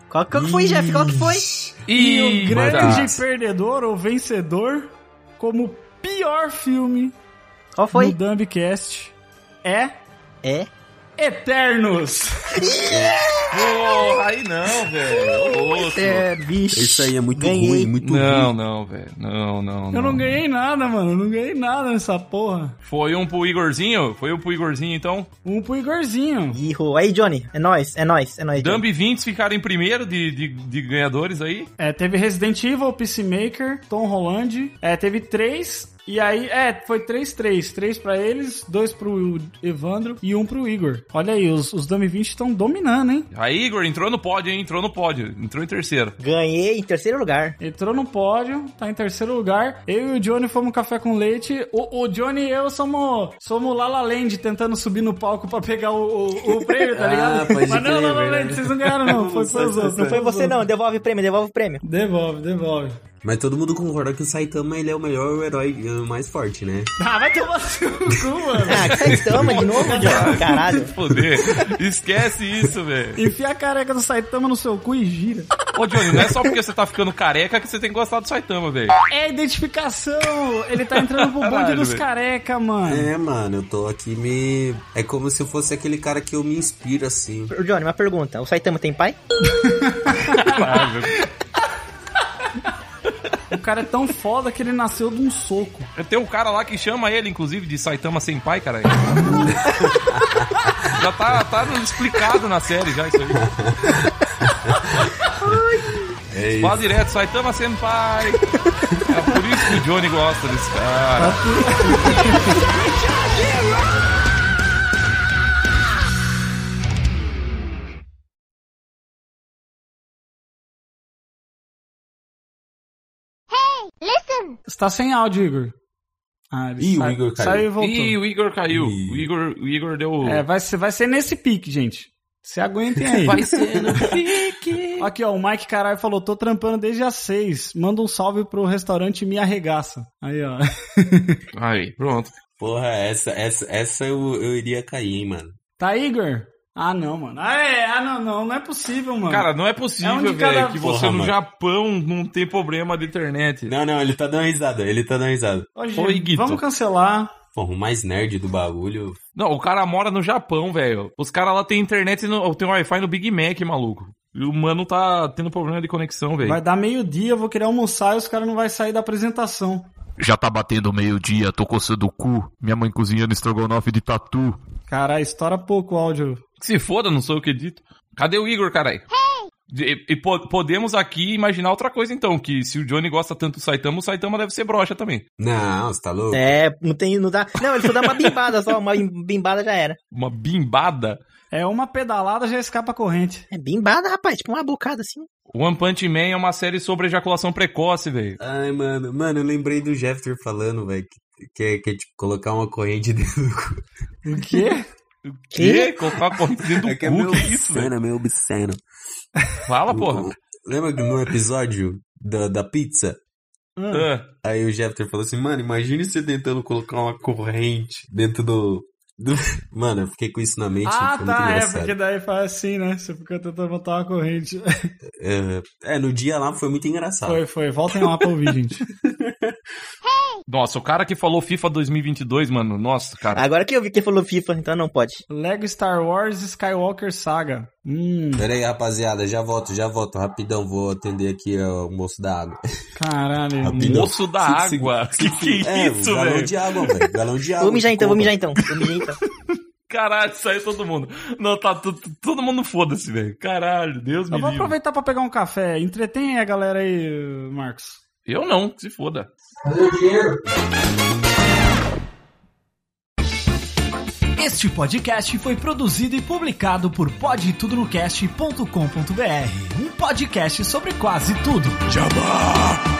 S2: Qual, que foi, Jeff? Qual que foi?
S1: E o grande perdedor ou vencedor como pior filme
S2: Qual
S1: no
S2: foi?
S1: Dumbcast é
S2: É.
S1: Eternos.
S4: Porra, aí não, velho. Louco.
S2: É, bicho.
S3: Isso aí é muito
S2: Ganhei.
S3: ruim, muito
S4: Não,
S3: ruim.
S4: não, velho. Não, não,
S1: Eu não ganhei nada, mano. Eu não ganhei nada nessa porra.
S4: Foi um pro Igorzinho? Foi um pro Igorzinho, então.
S1: Um pro Igorzinho.
S2: Ih, Aí, Johnny. É nóis, é nóis, é nóis.
S4: Dumb 20 ficaram em primeiro de, de, de ganhadores aí.
S1: É, teve Resident Evil, Peacemaker, Tom Holland. É, teve três. E aí, é, foi três, três. Três pra eles, dois pro Evandro e um pro Igor. Olha aí, os, os Dummy 20 estão dominando, hein?
S4: Aí, Igor, entrou no pódio, hein? Entrou no pódio. Entrou em terceiro.
S2: Ganhei em terceiro lugar.
S1: Entrou no pódio, tá em terceiro lugar. Eu e o Johnny fomos café com leite. O, o Johnny e eu somos, somos Lala Land tentando subir no palco pra pegar o, o, o prêmio, tá
S3: Ah,
S1: ligado?
S3: pode
S1: Mas não,
S3: crer,
S1: Lala
S3: verdade.
S1: Land, vocês não ganharam não. Foi foi os outros.
S2: Não foi você não, devolve o prêmio, devolve o prêmio.
S1: Devolve, devolve.
S3: Mas todo mundo concorda que o Saitama ele é o melhor herói eh, mais forte, né?
S1: Ah, vai tomar seu cu, mano.
S2: Ah, que Saitama de novo, Johnny. Caralho.
S4: Foder. Esquece isso, velho.
S1: Enfia a careca do Saitama no seu cu e gira.
S4: Ô, Johnny, não é só porque você tá ficando careca que você tem que gostar do Saitama, velho.
S1: É identificação. Ele tá entrando pro bonde dos
S4: velho.
S1: careca, mano.
S3: É, mano, eu tô aqui me. É como se eu fosse aquele cara que eu me inspiro assim.
S2: Ô, Johnny, uma pergunta. O Saitama tem pai?
S4: Caralho.
S1: O cara é tão foda que ele nasceu de um soco.
S4: Tem um cara lá que chama ele, inclusive, de Saitama Senpai, cara. já tá, tá explicado na série, já, isso aí.
S3: É.
S4: Fala direto, Saitama Senpai. É por isso que o Johnny gosta desse cara.
S1: Você tá sem áudio, Igor. Ah, ele
S3: Ih, o Igor caiu.
S1: Saiu e voltou.
S4: Ih, o Igor caiu.
S3: Ih.
S4: O Igor, o Igor deu.
S1: É, vai ser, vai ser nesse pique, gente. Se aguentem aí.
S4: Vai ser no pique.
S1: Aqui, ó, o Mike Caralho falou, tô trampando desde as seis. Manda um salve pro restaurante Me Arregaça. Aí, ó.
S4: Aí, pronto.
S3: Porra, essa, essa, essa eu, eu iria cair, hein, mano.
S1: Tá, Igor? Ah, não, mano. Ah, é, ah, não, não, não é possível, mano.
S4: Cara, não é
S1: É
S4: possível,
S1: cada-
S4: velho, que você
S3: Porra,
S4: no
S3: mano.
S4: Japão não tem problema de internet.
S3: Não, não, ele tá dando risada, ele tá dando risada.
S1: Ô,
S4: Oi, Guito.
S1: vamos cancelar.
S3: Porra, o mais nerd do bagulho.
S4: Não, o cara mora no Japão, velho. Os caras lá têm internet, no, tem Wi-Fi no Big Mac, maluco. E o mano tá tendo problema de conexão, velho.
S1: Vai dar meio-dia, eu vou querer almoçar e os caras não vão sair da apresentação.
S4: Já tá batendo meio-dia, tô coçando o cu. Minha mãe cozinhando estrogonofe de tatu.
S1: Caralho, estoura pouco o áudio.
S4: Que se foda, não sou eu que edito. Cadê o Igor, caralho? E, e po- podemos aqui imaginar outra coisa então, que se o Johnny gosta tanto do Saitama, o Saitama deve ser broxa também.
S3: Não, você tá louco?
S2: É, não tem, não dá. Não, ele só dá uma bimbada só, uma bimbada já era.
S4: Uma bimbada.
S1: É uma pedalada já escapa a corrente.
S2: É bimbada, rapaz, tipo uma bocada assim.
S4: One Punch Man é uma série sobre ejaculação precoce, velho.
S3: Ai, mano, mano, eu lembrei do Jeffter falando, velho, que, que, é, que é tipo colocar uma corrente dentro do cu.
S1: O quê?
S4: O quê? Colocar a corrente dentro do
S3: É que é
S4: cu?
S3: meio
S4: Que isso, velho?
S3: obsceno, é meio obsceno.
S4: Fala, porra.
S3: Lembra que no episódio da, da pizza?
S4: Ah,
S3: Aí o Jeffter falou assim, mano, imagine você tentando colocar uma corrente dentro do... do- Mano, eu fiquei com isso na mente,
S1: Ah, tá, é, porque daí faz assim, né? Você fica tentando botar uma corrente.
S3: É, é, no dia lá foi muito engraçado.
S1: Foi, foi. Voltem lá pra ouvir, gente.
S4: Nossa, o cara que falou FIFA 2022, mano, nossa, cara.
S2: Agora que eu vi que ele falou FIFA, então não pode.
S1: Lego Star Wars Skywalker Saga. Hum,
S3: Pera aí, rapaziada, já volto, já volto, rapidão, vou atender aqui ó, o moço da água.
S1: caralho.
S3: Rapidão.
S4: Moço da
S3: Cinco
S4: água. Que que é
S3: É,
S4: isso,
S3: um galão
S4: velho?
S3: de água, velho, galão de água.
S2: Vou mijar então, vou mijar então. Vou mijar então.
S4: Caralho, saiu todo mundo. Não, tá tu- todo mundo foda-se, velho. Caralho, Deus me
S1: Eu vou
S4: livre.
S1: aproveitar pra pegar um café. Entretém aí a galera aí, Marcos.
S4: Eu não, que se foda.
S5: Este podcast foi produzido e publicado por podtudonocast.com.br, um podcast sobre quase tudo.
S4: Jabá!